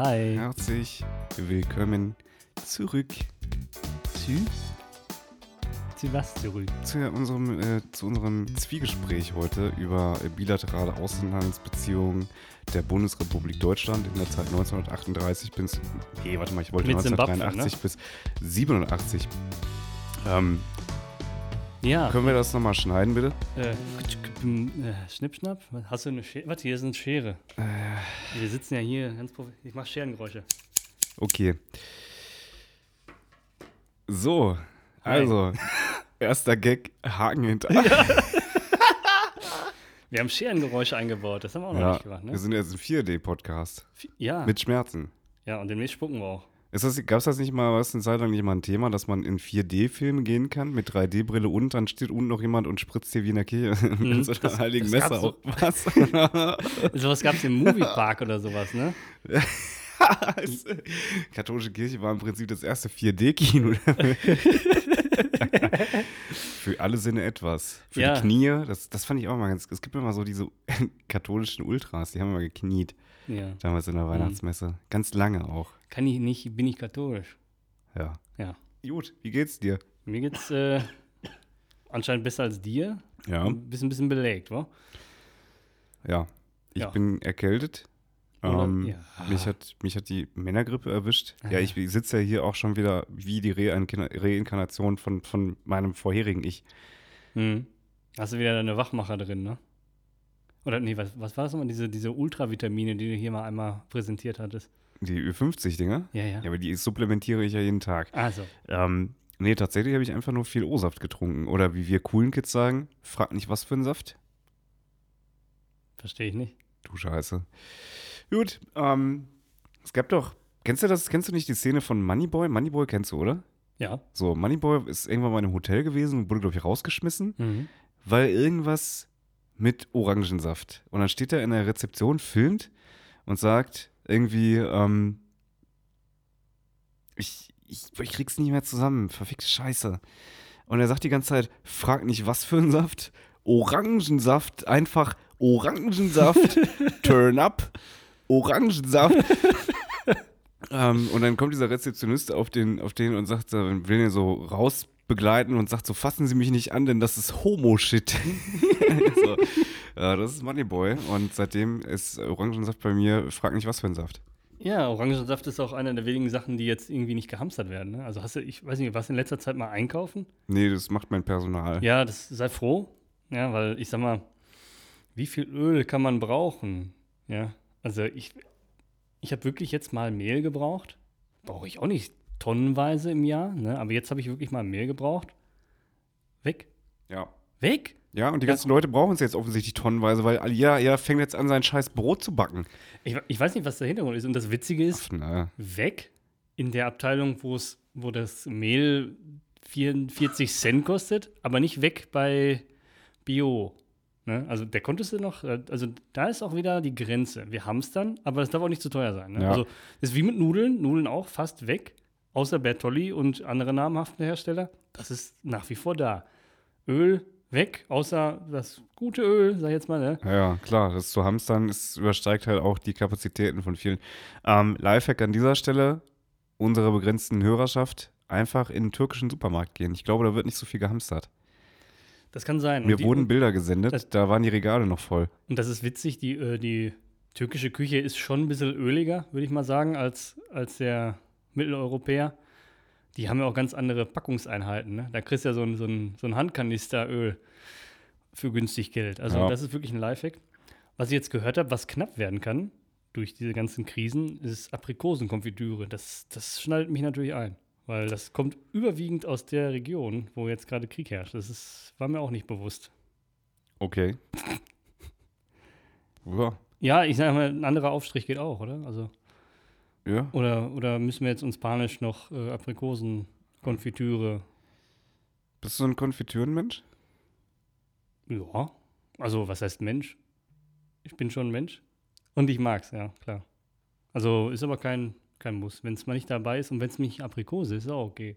Hi. Herzlich willkommen zurück Zu? Zu was zurück? zu unserem, äh, zu unserem Zwiegespräch heute über bilaterale Außenhandelsbeziehungen der Bundesrepublik Deutschland in der Zeit 1938 bis. Nee, warte mal, ich wollte Mit Simbabwe, 1983 bis 87. Ähm, Ja. können wir das nochmal schneiden, bitte? Äh, äh, Schnippschnapp? Hast du eine Schere? Warte, hier ist eine Schere. Äh. Wir sitzen ja hier ganz Ich mach Scherengeräusche. Okay. So, Hi. also, erster Gag, Haken hinter. Wir haben Scherengeräusche eingebaut. Das haben wir auch noch Ja, nicht gemacht, ne? wir sind jetzt ein 4D-Podcast Ja. mit Schmerzen. ja, und demnächst spucken wir auch. Gab es das nicht mal, was eine Zeit lang nicht mal ein Thema, dass man in 4D-Filme gehen kann mit 3D-Brille und dann steht unten noch jemand und spritzt dir wie in der Kirche mit so einer Mhm. das- heiligen das Messer auf was? Sowas gab es im Moviepark oder sowas, ne? Katholische Kirche war im Prinzip das erste 4D-Kino. Für alle Sinne etwas. Für Ja. die Knie, das, das fand ich auch mal ganz. Es gibt immer so diese katholischen Ultras, die haben immer gekniet, Ja. damals in der Weihnachtsmesse. Ganz lange auch. Kann ich nicht, bin ich katholisch. Ja. Ja. Gut, wie geht's dir? Mir geht's äh, anscheinend besser als dir. Ja. Ein bisschen, bisschen belegt, wa? Ja. Ich Ja. bin erkältet. Oder- Ähm, ja. mich, hat, mich hat die Männergrippe erwischt. Ja, Ah. ich sitze ja hier auch schon wieder wie die Reinkarna- Reinkarnation von, von meinem vorherigen Ich. Hm. Hast du wieder deine Wachmacher drin, ne? Oder nee, was, was war das nochmal? Diese, diese Ultravitamine, die du hier mal einmal präsentiert hattest. Die Ü50-Dinger. Ja, ja. Ja, aber die supplementiere ich ja jeden Tag. Also, Ähm, nee, tatsächlich habe ich einfach nur viel O-Saft getrunken. Oder wie wir coolen Kids sagen, frag nicht, was für ein Saft. verstehe ich nicht. Du Scheiße. Gut, ähm, es gab doch, kennst du das, kennst du nicht die Szene von Moneyboy? Moneyboy kennst du, oder? Ja. So, Moneyboy ist irgendwann mal in einem Hotel gewesen und wurde, glaube ich, rausgeschmissen, Mhm. weil irgendwas mit Orangensaft. Und dann steht er in der Rezeption, filmt und sagt irgendwie, ähm, ich, ich, ich krieg's nicht mehr zusammen, verfickte Scheiße. Und er sagt die ganze Zeit, frag nicht, was für ein Saft. Orangensaft, einfach Orangensaft, turn up, Orangensaft. ähm, und dann kommt dieser Rezeptionist auf den, auf den und sagt, will ihn so rausbegleiten und sagt so, fassen Sie mich nicht an, denn das ist Homo-Shit. so, ja, das ist Moneyboy. Und seitdem ist Orangensaft bei mir, frag nicht, was für ein Saft. Ja, Orangensaft ist auch eine der wenigen Sachen, die jetzt irgendwie nicht gehamstert werden. Ne? Also hast du, ich weiß nicht, warst du in letzter Zeit mal einkaufen? Nee, das macht mein Personal. Ja, das sei froh. Ja, weil ich sag mal, wie viel Öl kann man brauchen? Ja, also ich, ich habe wirklich jetzt mal Mehl gebraucht. Brauche ich auch nicht tonnenweise im Jahr, ne? aber jetzt habe ich wirklich mal Mehl gebraucht. Weg. Ja. Weg? Ja, und die ganzen Leute brauchen es jetzt offensichtlich tonnenweise, weil jeder, jeder fängt jetzt an, sein scheiß Brot zu backen. Ich, ich weiß nicht, was der Hintergrund ist. Und das Witzige ist, Na, weg in der Abteilung, wo es, wo das Mehl 44 Cent kostet, aber nicht weg bei Bio. Ne? Also der konntest du noch, äh, also da ist auch wieder die Grenze. Wir haben es dann, aber das darf auch nicht zu teuer sein. Ne? Ja. Also ist wie mit Nudeln, Nudeln auch fast weg, außer Bertolli und andere namhaften Hersteller. Das ist nach wie vor da. Öl weg, außer das gute Öl, sag ich jetzt mal. Ne? Ja, klar, das zu hamstern ist, übersteigt halt auch die Kapazitäten von vielen. Ähm, Lifehack an dieser Stelle, unsere begrenzten Hörerschaft, einfach in den türkischen Supermarkt gehen. Ich glaube, da wird nicht so viel gehamstert. Das kann sein. Mir die- wurden Bilder gesendet, das- da waren die Regale noch voll. Und das ist witzig, die, äh, die türkische Küche ist schon ein bisschen öliger, würde ich mal sagen, als, als der Mitteleuropäer. Die haben ja auch ganz andere Packungseinheiten. Ne? Da kriegst du ja so ein, so ein, so ein Handkanister Öl für günstig Geld. Also Ja. das ist wirklich ein Lifehack. Was ich jetzt gehört habe, was knapp werden kann durch diese ganzen Krisen, ist Aprikosenkonfitüre. Das, das schnallt mich natürlich ein. Weil das kommt überwiegend aus der Region, wo jetzt gerade Krieg herrscht. Das ist, war mir auch nicht bewusst. Okay. Ja, Ja, ich sage mal, ein anderer Aufstrich geht auch, oder? Also, ja. oder, oder müssen wir jetzt uns panisch noch äh, Aprikosenkonfitüre? Bist du ein Konfitürenmensch? Ja. Also, was heißt Mensch? Ich bin schon ein Mensch. Und ich mag's, ja, klar. Also, ist aber kein, kein Muss. Wenn es mal nicht dabei ist und wenn es nicht Aprikose ist, ist auch okay.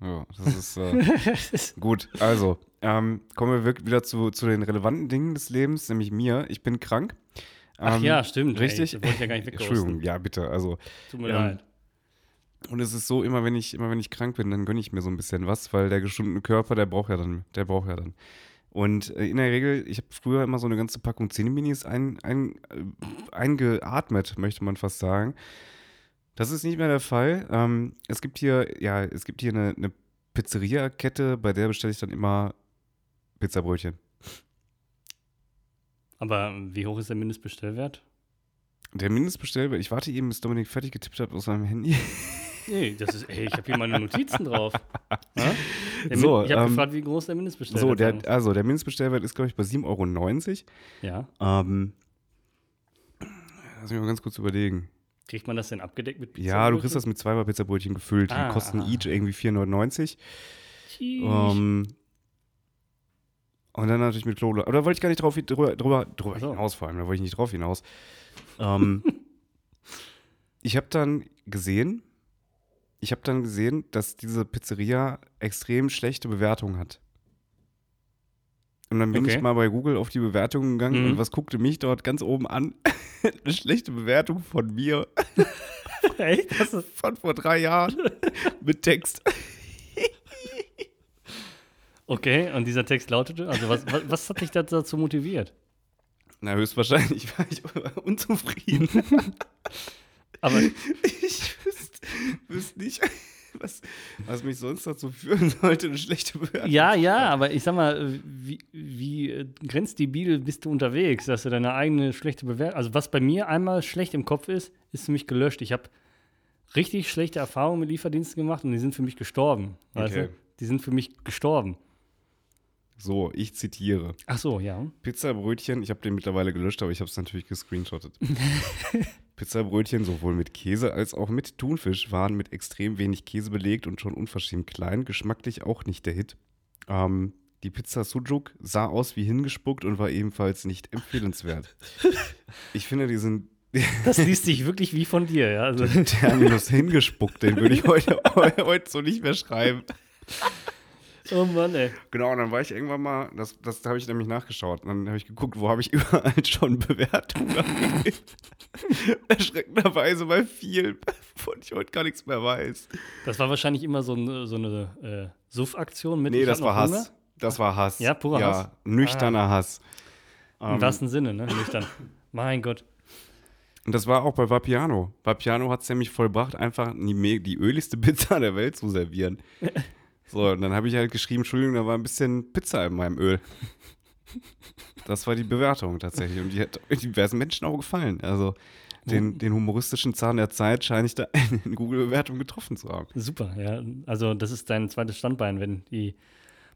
Ja, das ist äh, gut. Also, ähm, kommen wir wirklich wieder zu, zu den relevanten Dingen des Lebens, nämlich mir. Ich bin krank. Ach Ähm, ja, stimmt. Richtig? Ey, wollte ich ja gar nicht Entschuldigung, wegkosten. ja, bitte. Also, Tut mir ähm, leid. und es ist so, immer wenn ich, immer wenn ich krank bin, dann gönne ich mir so ein bisschen was, weil der geschundene Körper, der braucht ja dann, der braucht ja dann. Und äh, in der Regel, ich habe früher immer so eine ganze Packung Zähne-Minis ein, ein, äh, eingeatmet, möchte man fast sagen. Das ist nicht mehr der Fall. Ähm, es gibt hier, ja, es gibt hier eine, eine Pizzeria-Kette, bei der bestelle ich dann immer Pizzabrötchen. Aber wie hoch ist der Mindestbestellwert? Der Mindestbestellwert, ich warte eben, bis Dominik fertig getippt hat aus seinem Handy. Nee, das ist, ey, ich habe hier meine Notizen drauf. Ja? Der So, ich habe ähm, gefragt, wie groß der Mindestbestellwert So, der, ist. also der Mindestbestellwert ist, glaube ich, bei 7,90 Ja. Euro. Ähm, lass mich mal ganz kurz überlegen. Kriegt man das denn abgedeckt mit Pizza? Ja, du kriegst das mit zweimal Pizzabrötchen gefüllt. Ah, die kosten ah. each irgendwie 4,99. Tschüss. Ähm, und dann natürlich mit Klole. Aber da wollte ich gar nicht drauf, drüber, drüber, drüber so. hinaus, vor allem. Da wollte ich nicht drauf hinaus. Ähm, ich habe dann gesehen, ich habe dann gesehen, dass diese Pizzeria extrem schlechte Bewertungen hat. Und dann bin Okay. ich mal bei Google auf die Bewertungen gegangen Mhm. und was guckte mich dort ganz oben an? Eine schlechte Bewertung von mir Echt? Von vor drei Jahren mit Text. Okay, und dieser Text lautete, also was, was, was hat dich da- dazu motiviert? Na, höchstwahrscheinlich war ich unzufrieden. Aber Ich wüsste, wüsste nicht, was, was mich sonst dazu führen sollte, eine schlechte Bewertung. ja, ja, aber ich sag mal, wie, wie äh, grenzdebil bist du unterwegs, dass du deine eigene schlechte Bewertung, also was bei mir einmal schlecht im Kopf ist, ist für mich gelöscht. Ich habe richtig schlechte Erfahrungen mit Lieferdiensten gemacht und die sind für mich gestorben. Okay. du? Die sind für mich gestorben. So, ich zitiere. Ach so, ja. Pizzabrötchen, ich habe den mittlerweile gelöscht, aber ich habe es natürlich gescreenshottet. Pizzabrötchen sowohl mit Käse als auch mit Thunfisch waren mit extrem wenig Käse belegt und schon unverschämt klein. Geschmacklich auch nicht der Hit. Ähm, die Pizza Sujuk sah aus wie hingespuckt und war ebenfalls nicht empfehlenswert. Ich finde diesen Das liest sich wirklich wie von dir, ja. Also, Terminus hingespuckt, den würde ich heute, heute so nicht mehr schreiben. Oh Mann, ey. Genau, und dann war ich irgendwann mal, das, das habe ich nämlich nachgeschaut. Und dann habe ich geguckt, wo habe ich überall schon Bewertungen. Erschreckenderweise bei viel, von ich heute gar nichts mehr weiß. Das war wahrscheinlich immer so, ein, so eine äh, Suff-Aktion mit. Nee, das war Hass. Hunger. Das war Hass. Ja, purer ja, Hass. Nüchterner Hass. Im Ähm, wahrsten Sinne, ne? Nüchtern. mein Gott. und das war auch bei Vapiano. Vapiano hat es nämlich vollbracht, einfach die, die öligste Pizza der Welt zu servieren. So, und dann habe ich halt geschrieben, Entschuldigung, da war ein bisschen Pizza in meinem Öl. Das war die Bewertung tatsächlich. Und die hat diversen Menschen auch gefallen. Also den, den humoristischen Zahn der Zeit scheine ich da in Google-Bewertung getroffen zu haben. Super, ja. Also, das ist dein zweites Standbein. Wenn die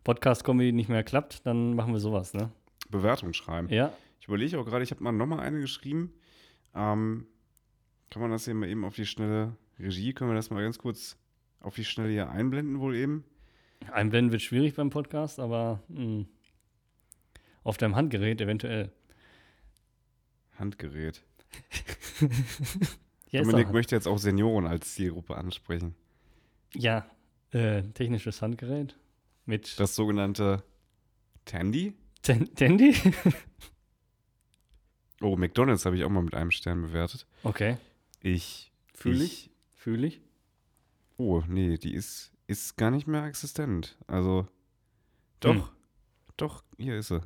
Podcast-Comedy nicht mehr klappt, dann machen wir sowas, ne? Bewertung schreiben. Ja. Ich überlege auch gerade, ich habe mal nochmal eine geschrieben. Ähm, kann man das hier mal eben auf die schnelle Regie, können wir das mal ganz kurz auf die schnelle hier einblenden wohl eben? Einblenden wird schwierig beim Podcast, aber mh, auf deinem Handgerät eventuell. Handgerät. Ja, Dominik möchte jetzt auch Senioren als Zielgruppe ansprechen. ja äh, technisches Handgerät mit Das sogenannte Tandy? Ten Tandy? Oh, McDonalds habe ich auch mal mit einem Stern bewertet. okay, Ich. Fühl ich. fühle ich. Oh, nee, die ist, ist gar nicht mehr existent. Also. Doch. Hm. Doch, hier ist sie.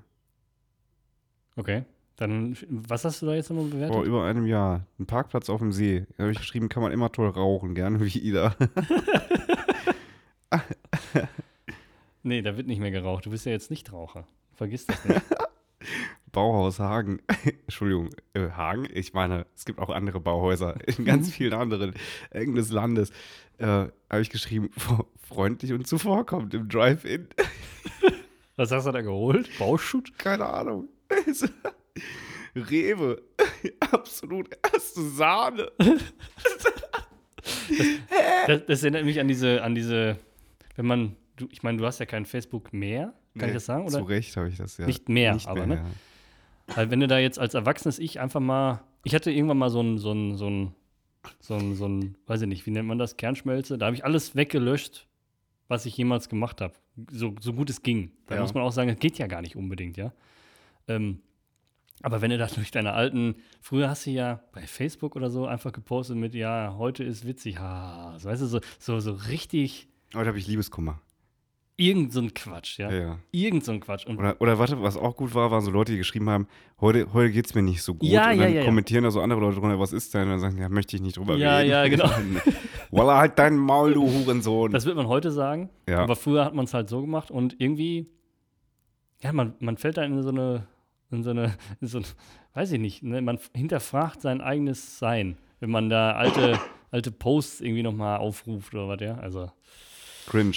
Okay. Dann, was hast du da jetzt nochmal bewertet? Vor über einem Jahr. Ein Parkplatz auf dem See. Da habe ich geschrieben, kann man immer toll rauchen. Gerne wie Ida. Nee, da wird nicht mehr geraucht. Du bist ja jetzt nicht Raucher. Vergiss das nicht. Bauhaus Hagen. Entschuldigung, äh, Hagen? Ich meine, es gibt auch andere Bauhäuser in ganz vielen anderen Ecken des Landes. Äh, habe ich geschrieben, freundlich und zuvorkommend im Drive-In. Was hast du da geholt? Bauschutt? Keine Ahnung. Rewe. Absolut erste Sahne. Das, das erinnert mich an diese, an diese, wenn man, du, ich meine, du hast ja kein Facebook mehr, kann ich das sagen? Oder? Zu Recht habe ich das ja. Nicht mehr, Nicht aber, mehr, ne? ja. Weil wenn du da jetzt als erwachsenes Ich einfach mal, ich hatte irgendwann mal so ein, so ein, so ein, so ein, so ein, weiß ich nicht, wie nennt man das, Kernschmelze, da habe ich alles weggelöscht, was ich jemals gemacht habe. So, so gut es ging. Da Ja. muss man auch sagen, es geht ja gar nicht unbedingt, ja. Ähm, Aber wenn du das durch deine alten, früher hast du ja bei Facebook oder so einfach gepostet mit, ja, heute ist witzig, ha, so, weißt du, so, so, so richtig Heute habe ich Liebeskummer. Irgend so ein Quatsch, ja. Ja, ja. Irgend so ein Quatsch. Und Oder, oder warte, was auch gut war, waren so Leute, die geschrieben haben, heute, heute geht es mir nicht so gut. Ja, und ja, dann ja, ja. kommentieren da so andere Leute drunter, was ist denn? Und dann sagen, ja, möchte ich nicht drüber Ja, reden. ja, genau. Walla, halt dein Maul, du Hurensohn. das wird man heute sagen. Ja. Aber früher hat man es halt so gemacht und irgendwie, ja, man, man fällt da in so eine, in so eine, in so ein, weiß ich nicht, ne? man hinterfragt sein eigenes Sein, wenn man da alte, alte Posts irgendwie nochmal aufruft oder was, ja. Also, Cringe.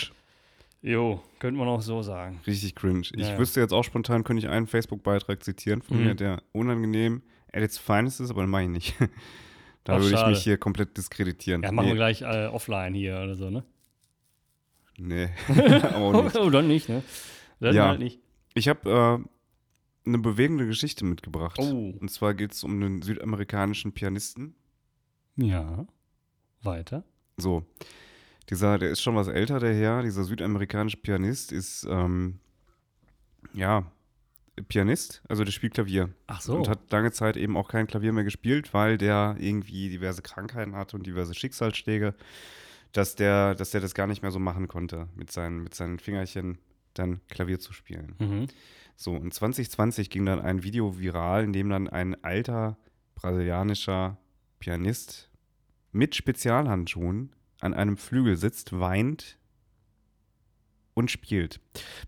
Jo, könnte man auch so sagen. Richtig cringe. Ich Ja, wüsste jetzt auch spontan, könnte ich einen Facebook-Beitrag zitieren von Mhm. mir, der unangenehm at its finest ist, aber den mache ich nicht. da Ach, würde ich schade. mich hier komplett diskreditieren. Ja, machen wir nee, gleich äh, offline hier oder so, ne? nee. auch nicht. oder nicht, ne? Dann Ja. halt nicht. Ich habe äh, eine bewegende Geschichte mitgebracht. Oh. Und zwar geht es um einen südamerikanischen Pianisten. Ja. Weiter. So, dieser, der ist schon was älter, der Herr, dieser südamerikanische Pianist ist, ähm, ja, Pianist, also der spielt Klavier. Ach so. Und hat lange Zeit eben auch kein Klavier mehr gespielt, weil der irgendwie diverse Krankheiten hatte und diverse Schicksalsschläge, dass der, dass der das gar nicht mehr so machen konnte, mit seinen, mit seinen Fingerchen dann Klavier zu spielen. mhm. So, und 2020 ging dann ein Video viral, in dem dann ein alter brasilianischer Pianist mit Spezialhandschuhen an einem Flügel sitzt, weint und spielt.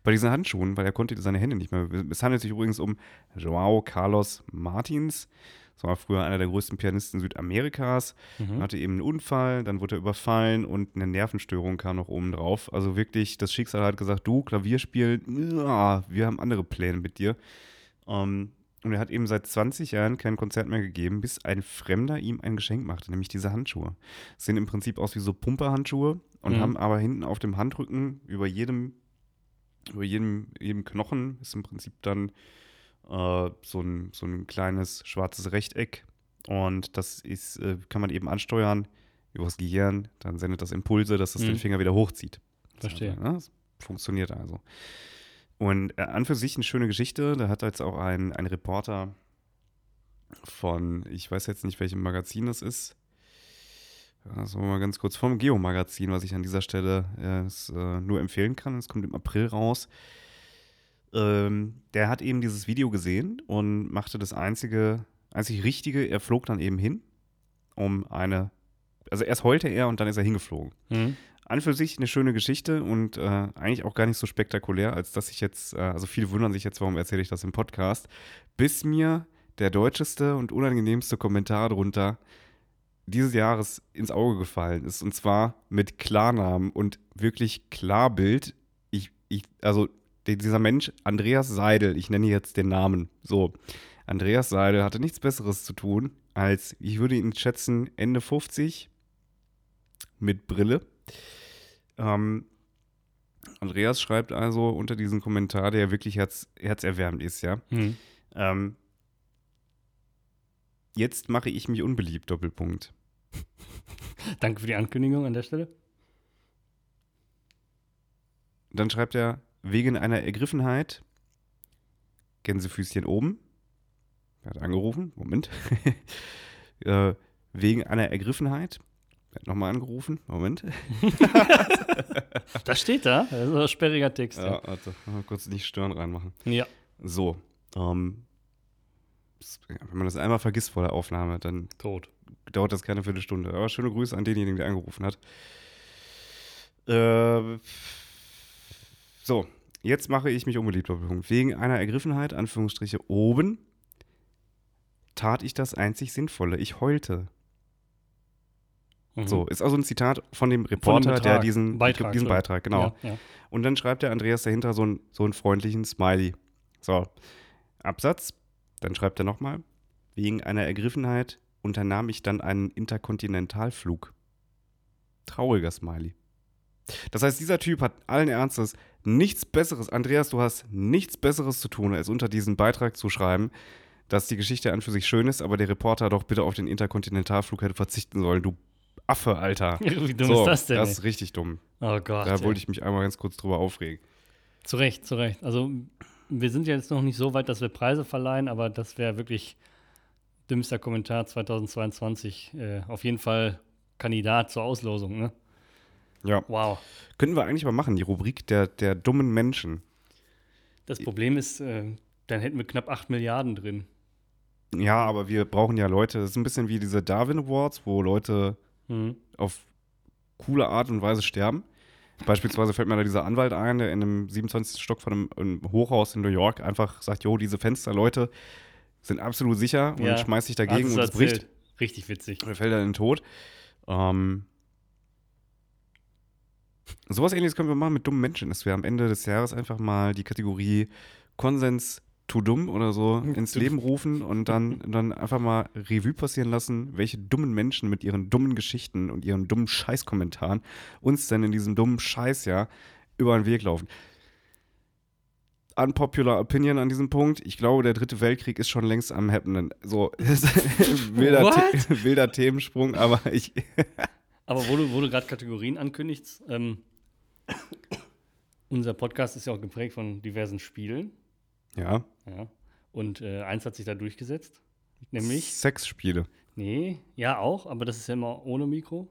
Bei diesen Handschuhen, weil er konnte seine Hände nicht mehr. Es handelt sich übrigens um Joao Carlos Martins. Das war früher einer der größten Pianisten Südamerikas. Mhm. Hatte eben einen Unfall, dann wurde er überfallen und eine Nervenstörung kam noch oben drauf. Also wirklich, das Schicksal hat gesagt, du, Klavier spielen, ja, wir haben andere Pläne mit dir. Ähm, und er hat eben seit 20 Jahren kein Konzert mehr gegeben, bis ein Fremder ihm ein Geschenk machte, nämlich diese Handschuhe. Sehen im Prinzip aus wie so Pumperhandschuhe und Mhm. haben aber hinten auf dem Handrücken über jedem, über jedem, jedem Knochen ist im Prinzip dann äh, so, ein, so ein kleines schwarzes Rechteck. Und das ist, äh, kann man eben ansteuern über das Gehirn. Dann sendet das Impulse, dass das Mhm. den Finger wieder hochzieht. Verstehe. Also, ne, das funktioniert also. Und äh, an für sich eine schöne Geschichte. Da hat jetzt auch ein, ein Reporter von, ich weiß jetzt nicht, welchem Magazin das ist. Also mal ganz kurz vom Geo-Magazin, was ich an dieser Stelle äh, äh, nur empfehlen kann. Es kommt im April raus. Ähm, der hat eben dieses Video gesehen und machte das einzige, einzig Richtige. Er flog dann eben hin, um eine, also erst heulte er und dann ist er hingeflogen Mhm. An für sich eine schöne Geschichte und äh, eigentlich auch gar nicht so spektakulär, als dass ich jetzt, äh, also viele wundern sich jetzt, warum erzähle ich das im Podcast, bis mir der deutscheste und unangenehmste Kommentar drunter dieses Jahres ins Auge gefallen ist. Und zwar mit Klarnamen und wirklich Klarbild. Ich, ich, also die- dieser Mensch, Andreas Seidel, ich nenne jetzt den Namen. So, Andreas Seidel hatte nichts Besseres zu tun, als, ich würde ihn schätzen, Ende 50 mit Brille. Ähm, Andreas schreibt also unter diesem Kommentar, der wirklich herz, herzerwärmend ist, ja. Mhm. Ähm, jetzt mache ich mich unbeliebt, Doppelpunkt. Danke für die Ankündigung an der Stelle. Dann schreibt er, wegen einer Ergriffenheit, Gänsefüßchen oben, er hat angerufen, Moment, äh, wegen einer Ergriffenheit, er nochmal angerufen, Moment, Das steht da. Das ist ein sperriger Text. ja, warte, mal kurz nicht Stören reinmachen. Ja. So, ähm, wenn man das einmal vergisst vor der Aufnahme, dann Tot. dauert das keine Viertelstunde. Aber schöne Grüße an denjenigen, der angerufen hat. Äh, so, jetzt mache ich mich unbeliebt, Doppelpunkt. Wegen einer Ergriffenheit, Anführungsstriche, oben, tat ich das einzig Sinnvolle. Ich heulte. Mhm. So, ist also ein Zitat von dem Von dem Reporter, der diesen Beitrag, diesen. Beitrag, genau. Ja, ja. Und dann schreibt der Andreas dahinter so, ein, so einen freundlichen Smiley. So, Absatz. Dann schreibt er nochmal. Wegen einer Ergriffenheit unternahm ich dann einen Interkontinentalflug. Trauriger Smiley. Das heißt, dieser Typ hat allen Ernstes nichts Besseres, Andreas, du hast nichts Besseres zu tun, als unter diesen Beitrag zu schreiben, dass die Geschichte an für sich schön ist, aber der Reporter doch bitte auf den Interkontinentalflug hätte verzichten sollen. Du Affe, Alter. Wie dumm so, ist das denn? Das ist richtig dumm. oh Gott. Da ey. wollte ich mich einmal ganz kurz drüber aufregen. Zu Recht, zu Recht. Also, wir sind ja jetzt noch nicht so weit, dass wir Preise verleihen, aber das wäre wirklich dümmster Kommentar 2022. Äh, auf jeden Fall Kandidat zur Auslosung, ne? Ja. Wow. Könnten wir eigentlich mal machen, die Rubrik der, der dummen Menschen. Das Problem ist, äh, dann hätten wir knapp 8 Milliarden drin. Ja, aber wir brauchen ja Leute. Das ist ein bisschen wie diese Darwin Awards, wo Leute Mhm. auf coole Art und Weise sterben. Beispielsweise fällt mir da dieser Anwalt ein, der in einem 27. Stock von einem, einem Hochhaus in New York einfach sagt, jo, diese Fenster, Leute, sind absolut sicher und Ja. schmeißt sich dagegen und es bricht. Richtig witzig. Und er fällt dann in den Tod. Ähm, sowas ähnliches können wir machen mit dummen Menschen, dass wir am Ende des Jahres einfach mal die Kategorie Konsens zu dumm oder so ins. Leben rufen und dann, dann einfach mal Revue passieren lassen, welche dummen Menschen mit ihren dummen Geschichten und ihren dummen Scheißkommentaren uns denn in diesem dummen Scheißjahr über den Weg laufen. Unpopular Opinion an diesem Punkt. Ich glaube, der dritte Weltkrieg ist schon längst am Happening. So, wilder? The wilder Themensprung, aber ich. Aber wo du, wo du gerade Kategorien ankündigst, ähm, unser Podcast ist ja auch geprägt von diversen Spielen. Ja. Ja. Und äh, eins hat sich da durchgesetzt. Nämlich, Sexspiele. nee, ja auch, aber das ist ja immer ohne Mikro.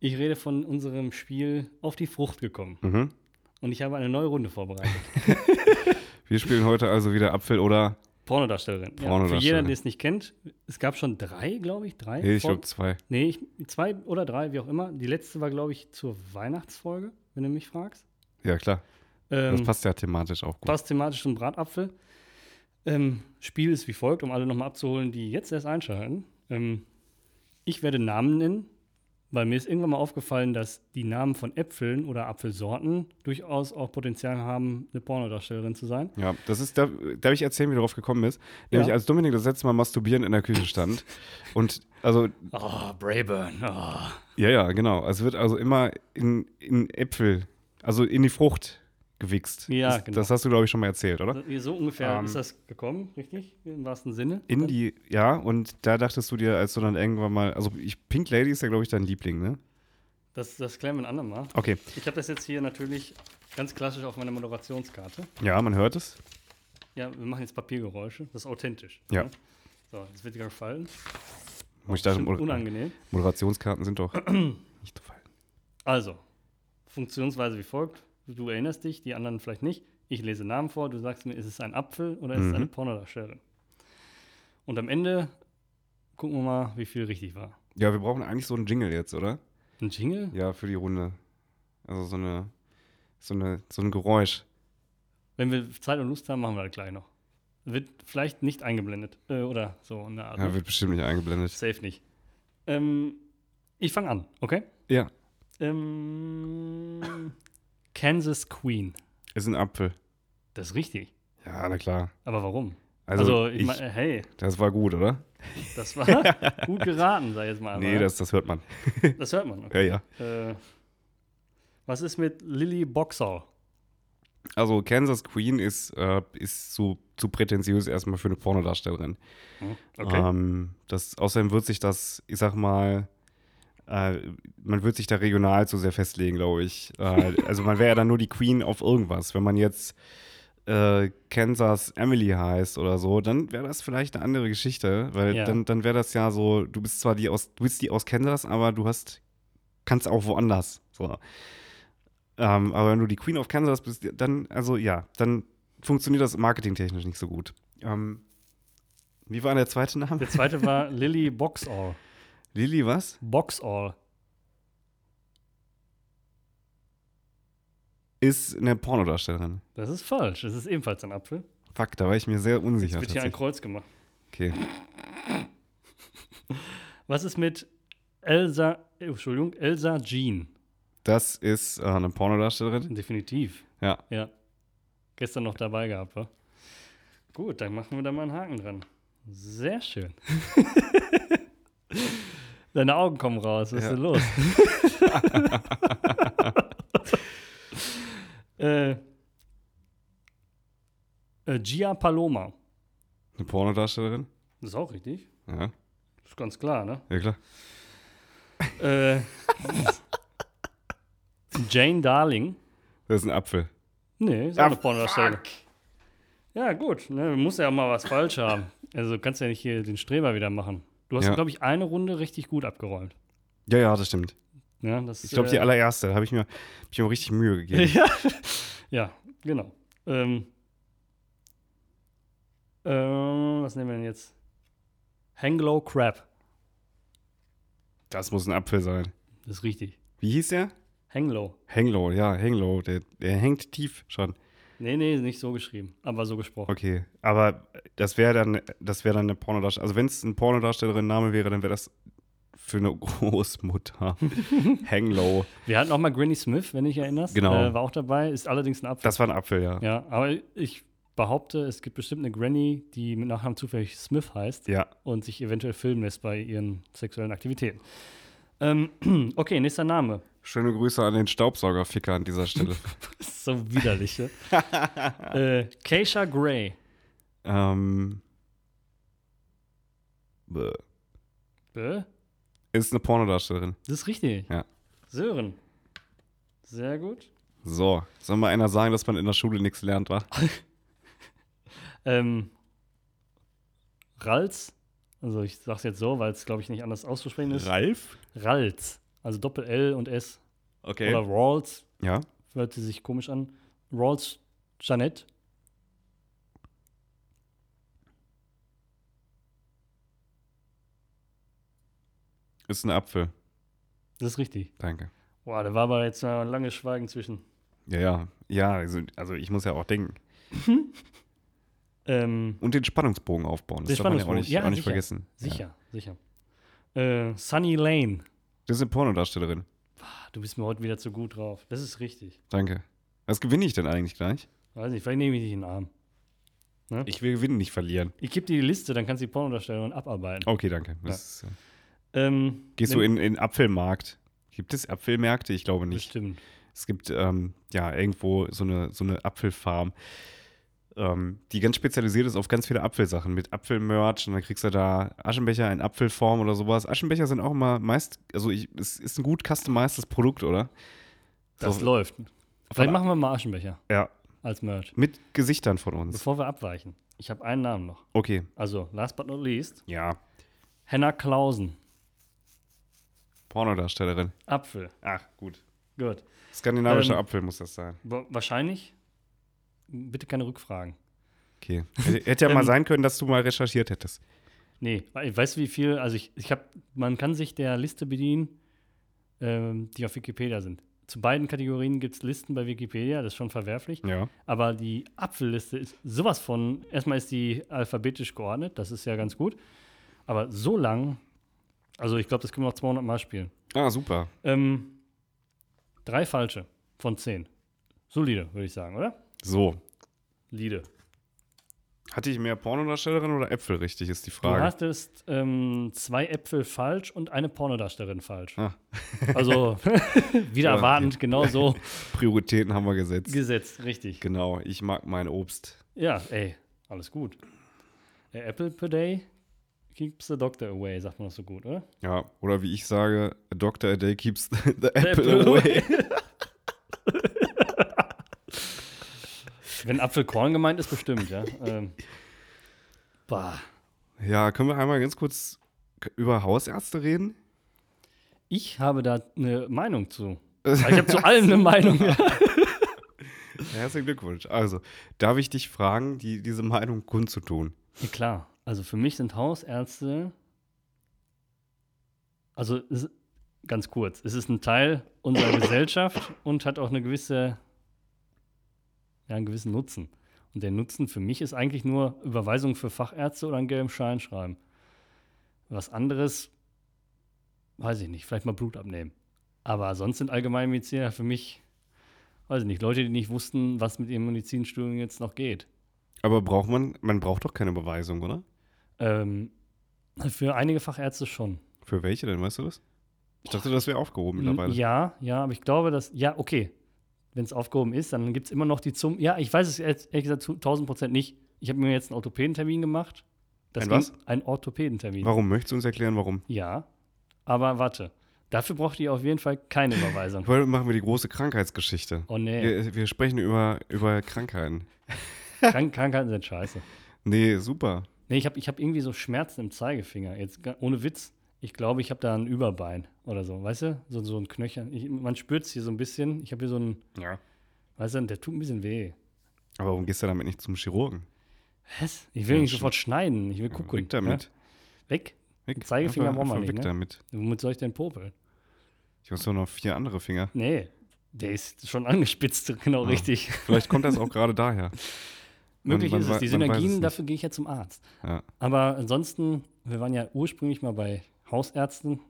Ich rede von unserem Spiel Auf die Frucht gekommen. Mhm. Und ich habe eine neue Runde vorbereitet. Wir spielen heute also wieder Apfel oder. Pornodarstellerin. Ja, für Pornodarstellerin. jeder, der es nicht kennt, es gab schon drei, glaube ich, drei. Nee, ich glaube zwei. Nee, ich, zwei oder drei, wie auch immer. Die letzte war, glaube ich, zur Weihnachtsfolge, wenn du mich fragst. Ja, klar. Ähm, Das passt ja thematisch auch gut. passt thematisch zum Bratapfel. Ähm, Spiel ist wie folgt, um alle nochmal abzuholen, die jetzt erst einschalten. Ähm, ich werde Namen nennen, weil mir ist irgendwann mal aufgefallen, dass die Namen von Äpfeln oder Apfelsorten durchaus auch Potenzial haben, eine Pornodarstellerin zu sein. Ja, das ist, darf, darf ich erzählen, wie du darauf gekommen bist? Nämlich Ja. als Dominik das letzte Mal masturbieren in der Küche stand. Und also, Oh, Brayburn. Oh. ja, ja, genau. Es wird also immer in, in Äpfel, also in die Frucht gewichst. Ja, das, genau. Das hast du, glaube ich, schon mal erzählt, oder? So ungefähr Ähm, ist das gekommen, richtig? Im wahrsten Sinne. In die, ja, und da dachtest du dir, als du dann irgendwann mal, also ich, Pink Lady ist ja, glaube ich, dein Liebling, ne? Das, das klären wir ein andermal. Okay, Ich habe das jetzt hier natürlich ganz klassisch auf meiner Moderationskarte. ja, man hört es. Ja, wir machen jetzt Papiergeräusche. Das ist authentisch. Ja. ne? So, das wird dir gefallen. Und ich Bestimmt Moder unangenehm. Moderationskarten sind doch nicht zu fallen. Also, Funktionsweise wie folgt. Du erinnerst dich, die anderen vielleicht nicht. Ich lese Namen vor, du sagst mir, ist es ein Apfel oder ist es Mhm. eine Pornodarstellerin? Und am Ende gucken wir mal, wie viel richtig war. Ja, wir brauchen eigentlich so einen Jingle jetzt, oder? Ein Jingle? Ja, für die Runde. Also so eine, so eine, so ein Geräusch. Wenn wir Zeit und Lust haben, machen wir das gleich noch. Wird vielleicht nicht eingeblendet. Äh, oder so in der Art. Ja, wird bestimmt nicht eingeblendet. Safe nicht. Ähm, ich fange an, okay? Ja, Ähm, Kansas Queen. ist ein Apfel. Das ist richtig. Ja, na klar. Aber warum? Also, Also, ich, ich, meine, hey, das war gut, oder? das war gut geraten, sag ich jetzt mal. nee, das, das hört man. das hört man. Okay. Ja, ja. Äh, was ist mit Lily Boxall? Also Kansas Queen ist, äh, ist zu, zu prätentiös erstmal für eine Pornodarstellerin. Hm, Okay. Ähm, das, außerdem wird sich das, ich sag mal, äh, man wird sich da regional zu sehr festlegen, glaube ich. Äh, also man wäre ja dann nur die Queen auf irgendwas. Wenn man jetzt äh, Kansas Emily heißt oder so, dann wäre das vielleicht eine andere Geschichte, weil Ja. dann, dann wäre das ja so, du bist zwar die aus, du bist die aus Kansas, aber du hast, kannst auch woanders. So. Ähm, aber wenn du die Queen of Kansas bist, dann, also ja, dann funktioniert das marketingtechnisch nicht so gut. Ähm, wie war der zweite Name? Der zweite war Lily Boxall. Lilly was? Boxall. Ist eine Pornodarstellerin. Das ist falsch. Das ist ebenfalls ein Apfel. Fuck, da war ich mir sehr unsicher. Wird hier ein. Kreuz gemacht. Okay. Was ist mit Elsa, äh, Entschuldigung, Elsa Jean? Das ist äh, eine Pornodarstellerin. Definitiv. Ja. Ja. Gestern noch dabei gehabt, wa? Gut, dann machen wir da mal einen Haken dran. Sehr schön. Deine Augen kommen raus. Was Ja. ist denn los? äh, äh, Gia Paloma. Eine Pornodarstellerin. Das ist auch richtig. Ja, Das ist ganz klar, ne? ja klar. Äh, Jane Darling. Das ist ein Apfel. Nee, ist Ah, auch eine Pornodarstellerin. Ja, gut. Ne, muss ja auch mal was falsch haben. Also du kannst ja nicht hier den Streber wieder machen. Du hast, Ja. glaube ich, eine Runde richtig gut abgeräumt. Ja, ja, das stimmt. Ja, das, Ich glaube, die äh, allererste, da habe ich mir, hab ich mir richtig Mühe gegeben. ja. ja, genau. Ähm, äh, was nehmen wir denn jetzt? Hanglow Crab. Das muss ein Apfel sein. Das ist richtig. Wie hieß der? Hanglow. Hanglow, ja, Hanglow. Der, der hängt tief schon. Nee, nee, nicht so geschrieben, aber so gesprochen. Okay, aber das wäre dann, das wäre dann eine Pornodarstellerin. Also wenn es ein Pornodarstellerin-Name wäre, dann wäre das für eine Großmutter. Hanglow. Wir hatten auch mal Granny Smith, wenn dich erinnerst. Genau. Äh, war auch dabei, ist allerdings ein Apfel. Das war ein Apfel, ja. Ja, aber ich behaupte, es gibt bestimmt eine Granny, die mit Nachnamen zufällig Smith heißt Ja. und sich eventuell filmen lässt bei ihren sexuellen Aktivitäten. Ähm, okay, nächster Name. Schöne Grüße an den Staubsaugerficker an dieser Stelle. Das ist so widerlich. ne? äh, Keisha Gray. ähm, bäh. Bäh? ist eine Pornodarstellerin. Das ist richtig. Ja. Sören. Sehr gut. So, soll mal einer sagen, dass man in der Schule nichts lernt, wa? Ähm, Ralz. Also ich sag's jetzt so, weil es, glaube ich, nicht anders auszusprechen ist. Ralf? Ralz. Also Doppel-L und S. Okay. Oder Rawls. ja. Hört sie sich komisch an. Rawls Janet. Ist ein Apfel. Das ist richtig. Danke. Boah, da war aber jetzt mal ein langes Schweigen zwischen. Ja, ja. Ja, also, also ich muss ja auch denken. Ähm, Und den Spannungsbogen aufbauen. Das Den darf man ja auch Spannungsbogen. nicht, Ja, auch nicht sicher. vergessen. Ja. sicher, sicher. Äh, Sunny Lane. Das ist eine Pornodarstellerin. Du bist mir heute wieder zu gut drauf. Das ist richtig. Danke. Was gewinne ich denn eigentlich gleich? Weiß nicht, vielleicht nehme ich dich in den Arm. Ich will gewinnen, nicht verlieren. Ich gebe dir die Liste, dann kannst du die Pornodarstellerin abarbeiten. Okay, danke. Das ist, äh, Ähm, gehst du in in Apfelmarkt? Gibt es Apfelmärkte? Ich glaube nicht. Bestimmt. Es gibt ähm, ja irgendwo so eine, so eine Apfelfarm, ähm, die ganz spezialisiert ist auf ganz viele Apfelsachen mit Apfelmerch und dann kriegst du da Aschenbecher in Apfelform oder sowas. Aschenbecher sind auch immer meist, also ich, es ist ein gut customized Produkt, oder? Das So, läuft. Vielleicht machen wir mal Aschenbecher Ja, als Merch. mit Gesichtern von uns. Bevor wir abweichen. Ich habe einen Namen noch. Okay, Also, last but not least, ja. Hannah Clausen. Pornodarstellerin. Apfel. Ach, gut. Gut. Skandinavischer Ähm, Apfel muss das sein. Wa- Wahrscheinlich. Bitte keine Rückfragen. Okay. Hätte hätte ja mal Ähm, sein können, dass du mal recherchiert hättest. Nee, we- weißt du, wie viel? Also, ich, ich habe, man kann sich der Liste bedienen, ähm, die auf Wikipedia sind. Zu beiden Kategorien gibt es Listen bei Wikipedia, das ist schon verwerflich. Ja. Aber die Apfelliste ist sowas von, erstmal ist die alphabetisch geordnet, das ist ja ganz gut. Aber so lang, also ich glaube, das können wir noch 200 Mal spielen. Ah, super. Ähm, drei falsche von zehn. Solide, würde ich sagen, oder? So. Lide. Hatte ich mehr Pornodarstellerin oder Äpfel richtig, ist die Du Frage. hattest ähm, zwei Äpfel falsch und eine Pornodarstellerin falsch. Ah. Also wieder Ja, erwartend, genau so Prioritäten haben wir gesetzt. gesetzt, richtig. Genau, ich mag mein Obst. Ja, ey, alles gut. A apple per day keeps the doctor away, sagt man das so gut, oder? Ja, oder wie ich sage, a doctor a day keeps the, the apple, apple away. Wenn Apfelkorn gemeint ist, bestimmt, ja. ähm, bah. Ja, können wir einmal ganz kurz über Hausärzte reden? Ich habe da eine Meinung zu. Ich habe zu allem eine Meinung. Ja. Herzlichen Glückwunsch. Also, darf ich dich fragen, die, diese Meinung kundzutun? ja, klar. Also für mich sind Hausärzte, also ganz kurz, es ist ein Teil unserer Gesellschaft und hat auch eine gewisse, ja, einen gewissen Nutzen. Und der Nutzen für mich ist eigentlich nur Überweisung für Fachärzte oder einen gelben Schein schreiben. Was anderes, weiß ich nicht, vielleicht mal Blut abnehmen. Aber sonst sind Allgemeinmediziner für mich, weiß ich nicht, Leute, die nicht wussten, was mit ihrem Medizinstudium jetzt noch geht. Aber braucht man, man braucht doch keine Beweisung, oder? Ähm, für einige Fachärzte schon. Für welche denn, weißt du das? Ich dachte, das wäre aufgehoben mittlerweile. Ja, ja, aber ich glaube, dass, ja, okay. Wenn es aufgehoben ist, dann gibt es immer noch die zum. Ja, ich weiß es ehrlich gesagt zu 1000 Prozent nicht. Ich habe mir jetzt einen Orthopädentermin gemacht. Das Ein was? Ein Orthopädentermin. Warum? Möchtest du uns erklären, warum? Ja, aber warte. Dafür braucht ihr auf jeden Fall keine Überweisung. Heute machen wir die große Krankheitsgeschichte. Oh nee. Wir, wir sprechen über, über Krankheiten. Krank Krankheiten sind scheiße. Nee, super. Nee, ich habe ich hab irgendwie so Schmerzen im Zeigefinger. Jetzt ohne Witz. Ich glaube, ich habe da ein Überbein oder so, weißt du? So, so ein Knöchel. Ich, man spürt es hier so ein bisschen. Ich habe hier so ein, Ja. weißt du, der tut ein bisschen weh. Aber warum gehst du damit nicht zum Chirurgen? Was? Ich will Ja, nicht sofort schneiden. Ich will gucken. Weg damit. Ja? Weg? Weg. Zeigefinger brauchen wir nicht, Weg ne? damit. Womit soll ich denn popeln? Ich habe doch noch vier andere Finger. Nee, der ist schon angespitzt, genau Ah. richtig. Vielleicht kommt das auch gerade daher. Möglich man ist es. Die man es Synergien, nicht. dafür gehe ich ja zum Arzt. Ja. Aber ansonsten, wir waren ja ursprünglich mal bei Hausärzten.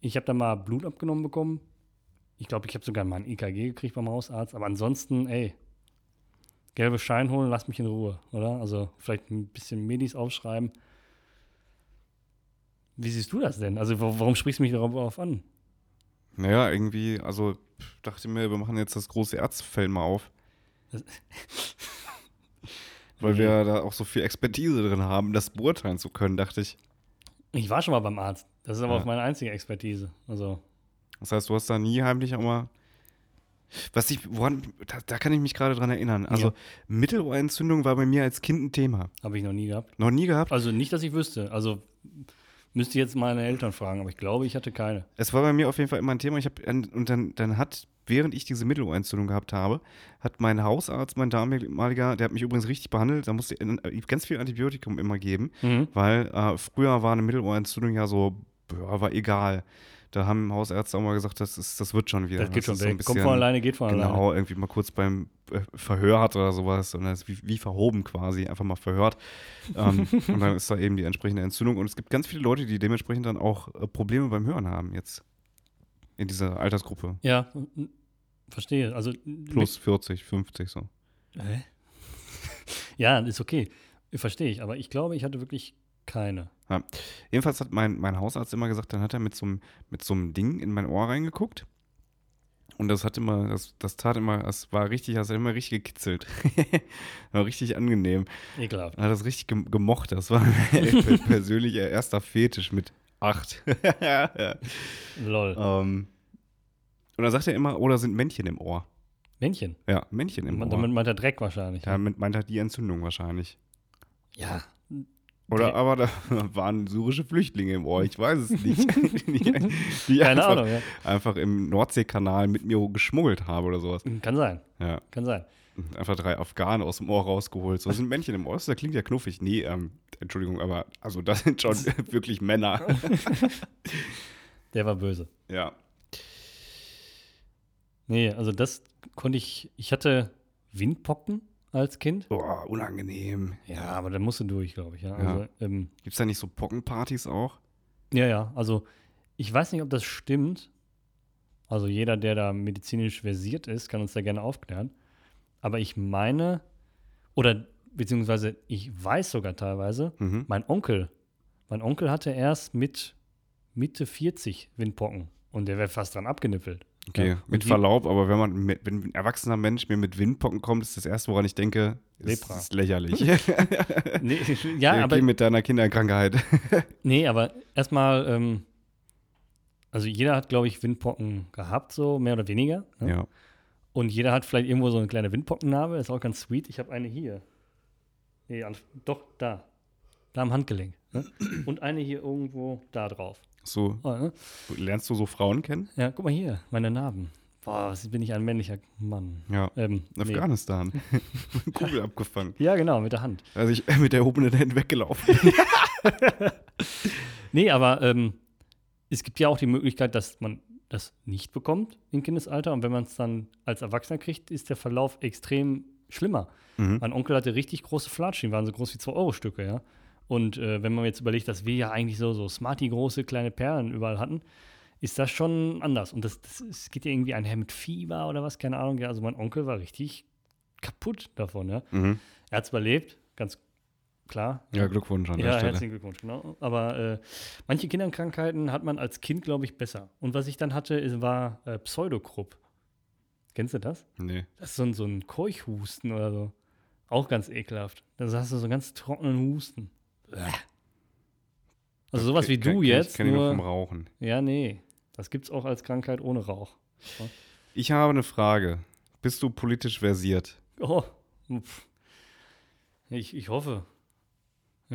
Ich habe da mal Blut abgenommen bekommen. Ich glaube, ich habe sogar mal ein EKG gekriegt beim Hausarzt. Aber ansonsten, ey, gelbe Schein holen, lass mich in Ruhe, oder? Also vielleicht ein bisschen Medis aufschreiben. Wie siehst du das denn? Also wa- warum sprichst du mich darauf an? Naja, irgendwie, also ich dachte mir, wir machen jetzt das große Ärztefeld mal auf. Weil Nee. wir da auch so viel Expertise drin haben, das beurteilen zu können, dachte ich. Ich war schon mal beim Arzt. Das ist aber Ja. auch meine einzige Expertise. Also, Das heißt, du hast da nie heimlich auch mal. Was ich, woran, da, da kann ich mich gerade dran erinnern. Also, Ja. Mittelohrentzündung war bei mir als Kind ein Thema. habe ich noch nie gehabt. Noch nie gehabt. Also nicht, dass ich wüsste. Also müsste ich jetzt meine Eltern fragen, aber ich glaube, ich hatte keine. Es war bei mir auf jeden Fall immer ein Thema. Ich hab, und dann, dann hat, während ich diese Mittelohrentzündung gehabt habe, hat mein Hausarzt, mein damaliger, der hat mich übrigens richtig behandelt, da musste ich ganz viel Antibiotikum immer geben, Mhm. weil äh, früher war eine Mittelohrentzündung ja so, ja, war egal. Da haben Hausärzte auch mal gesagt, das, ist, das wird schon wieder. Das geht schon so ein weg. Kommt bisschen- von alleine, geht von alleine. Genau, irgendwie mal kurz beim äh, Verhör hat oder sowas und das ist wie, wie verhoben quasi, einfach mal verhört. ähm, und dann ist da eben die entsprechende Entzündung. Und es gibt ganz viele Leute, die dementsprechend dann auch äh, Probleme beim Hören haben jetzt. In dieser Altersgruppe. Ja, verstehe. Also Plus 40, 50 so. Hä? ja, ist okay. Verstehe ich. Aber ich glaube, ich hatte wirklich keine. Jedenfalls hat mein, mein Hausarzt immer gesagt, dann hat er mit so einem mit so einem Ding in mein Ohr reingeguckt. Und das hat immer, das, das tat immer, das war richtig, das hat immer richtig gekitzelt. war richtig angenehm. Ekelhaft. Er hat das richtig gem- gemocht. Das war mein persönlicher erster Fetisch mit acht. Lol. ähm, und dann sagt er immer, oh, da sind Männchen im Ohr. Männchen. Ja, Männchen im Man- Ohr. Damit meint er Dreck wahrscheinlich. Damit meint er die Entzündung wahrscheinlich. Ja. Oder Dreck. aber da waren syrische Flüchtlinge im Ohr, ich weiß es nicht. die, die Keine einfach, Ahnung, ja. einfach im Nordseekanal mit mir geschmuggelt habe oder sowas. Kann sein. Ja, Kann sein. Einfach drei Afghanen aus dem Ohr rausgeholt. So das sind Männchen im Ohr, das klingt ja knuffig. Nee, ähm, Entschuldigung, aber also das sind schon wirklich Männer. Der war böse. ja. Nee, also das konnte ich. Ich hatte Windpocken als Kind. Boah, unangenehm. Ja, aber da musst du durch, glaube ich. Ja. Ja. Also, ähm, Gibt es da nicht so Pockenpartys auch? ja, ja. Also ich weiß nicht, ob das stimmt. Also jeder, der da medizinisch versiert ist, kann uns da gerne aufklären. Aber ich meine, oder beziehungsweise ich weiß sogar teilweise, Mhm. mein Onkel, mein Onkel hatte erst mit Mitte 40 Windpocken und der wäre fast dran abgenippelt. Okay, Ja, mit Verlaub, aber wenn man mit, wenn ein erwachsener Mensch mir mit Windpocken kommt, ist das erste, woran ich denke, ist, Lepra. ist lächerlich. Nee, ja, okay, aber mit deiner Kinderkrankheit. Nee, aber erstmal, ähm, also jeder hat, glaube ich, Windpocken gehabt, so mehr oder weniger. Ne? ja. Und jeder hat vielleicht irgendwo so eine kleine Windpockennarbe, ist auch ganz sweet. Ich habe eine hier. Nee, an, doch, da. Da am Handgelenk. Ne? Und eine hier irgendwo da drauf. So, Oh, ne? lernst du so Frauen kennen? Ja, guck mal hier, meine Narben. Boah, was bin ich ein männlicher Mann. Ja. Ähm, nee. Afghanistan. Kugel abgefangen. Ja, genau, mit der Hand. Also ich mit der erhobenen Hand weggelaufen. Nee, aber ähm, es gibt ja auch die Möglichkeit, dass man das nicht bekommt im Kindesalter. Und wenn man es dann als Erwachsener kriegt, ist der Verlauf extrem schlimmer. Mhm. Mein Onkel hatte richtig große Flatschen, die waren so groß wie 2-Euro-Stücke, ja. Und äh, wenn man jetzt überlegt, dass wir ja eigentlich so, so smarty große kleine Perlen überall hatten, ist das schon anders. Und das, das es geht ja irgendwie einher mit Fieber oder was, keine Ahnung. Ja, also mein Onkel war richtig kaputt davon, ja. Mhm. Er hat es überlebt, ganz klar. Ja, Glückwunsch an der Ja, Stelle. herzlichen Glückwunsch, genau. Aber äh, manche Kinderkrankheiten hat man als Kind, glaube ich, besser. Und was ich dann hatte, ist, war äh, Pseudokrupp. Kennst du das? Nee. Das ist so ein, so ein Keuchhusten oder so. Auch ganz ekelhaft. Da hast du so einen ganz trockenen Husten. Bäh. Also sowas wie du ich- jetzt, ich nur vom. Rauchen. Ja, nee. Das gibt's auch als Krankheit ohne Rauch. Ich habe eine Frage. Bist du politisch versiert? Oh. Ich, ich hoffe.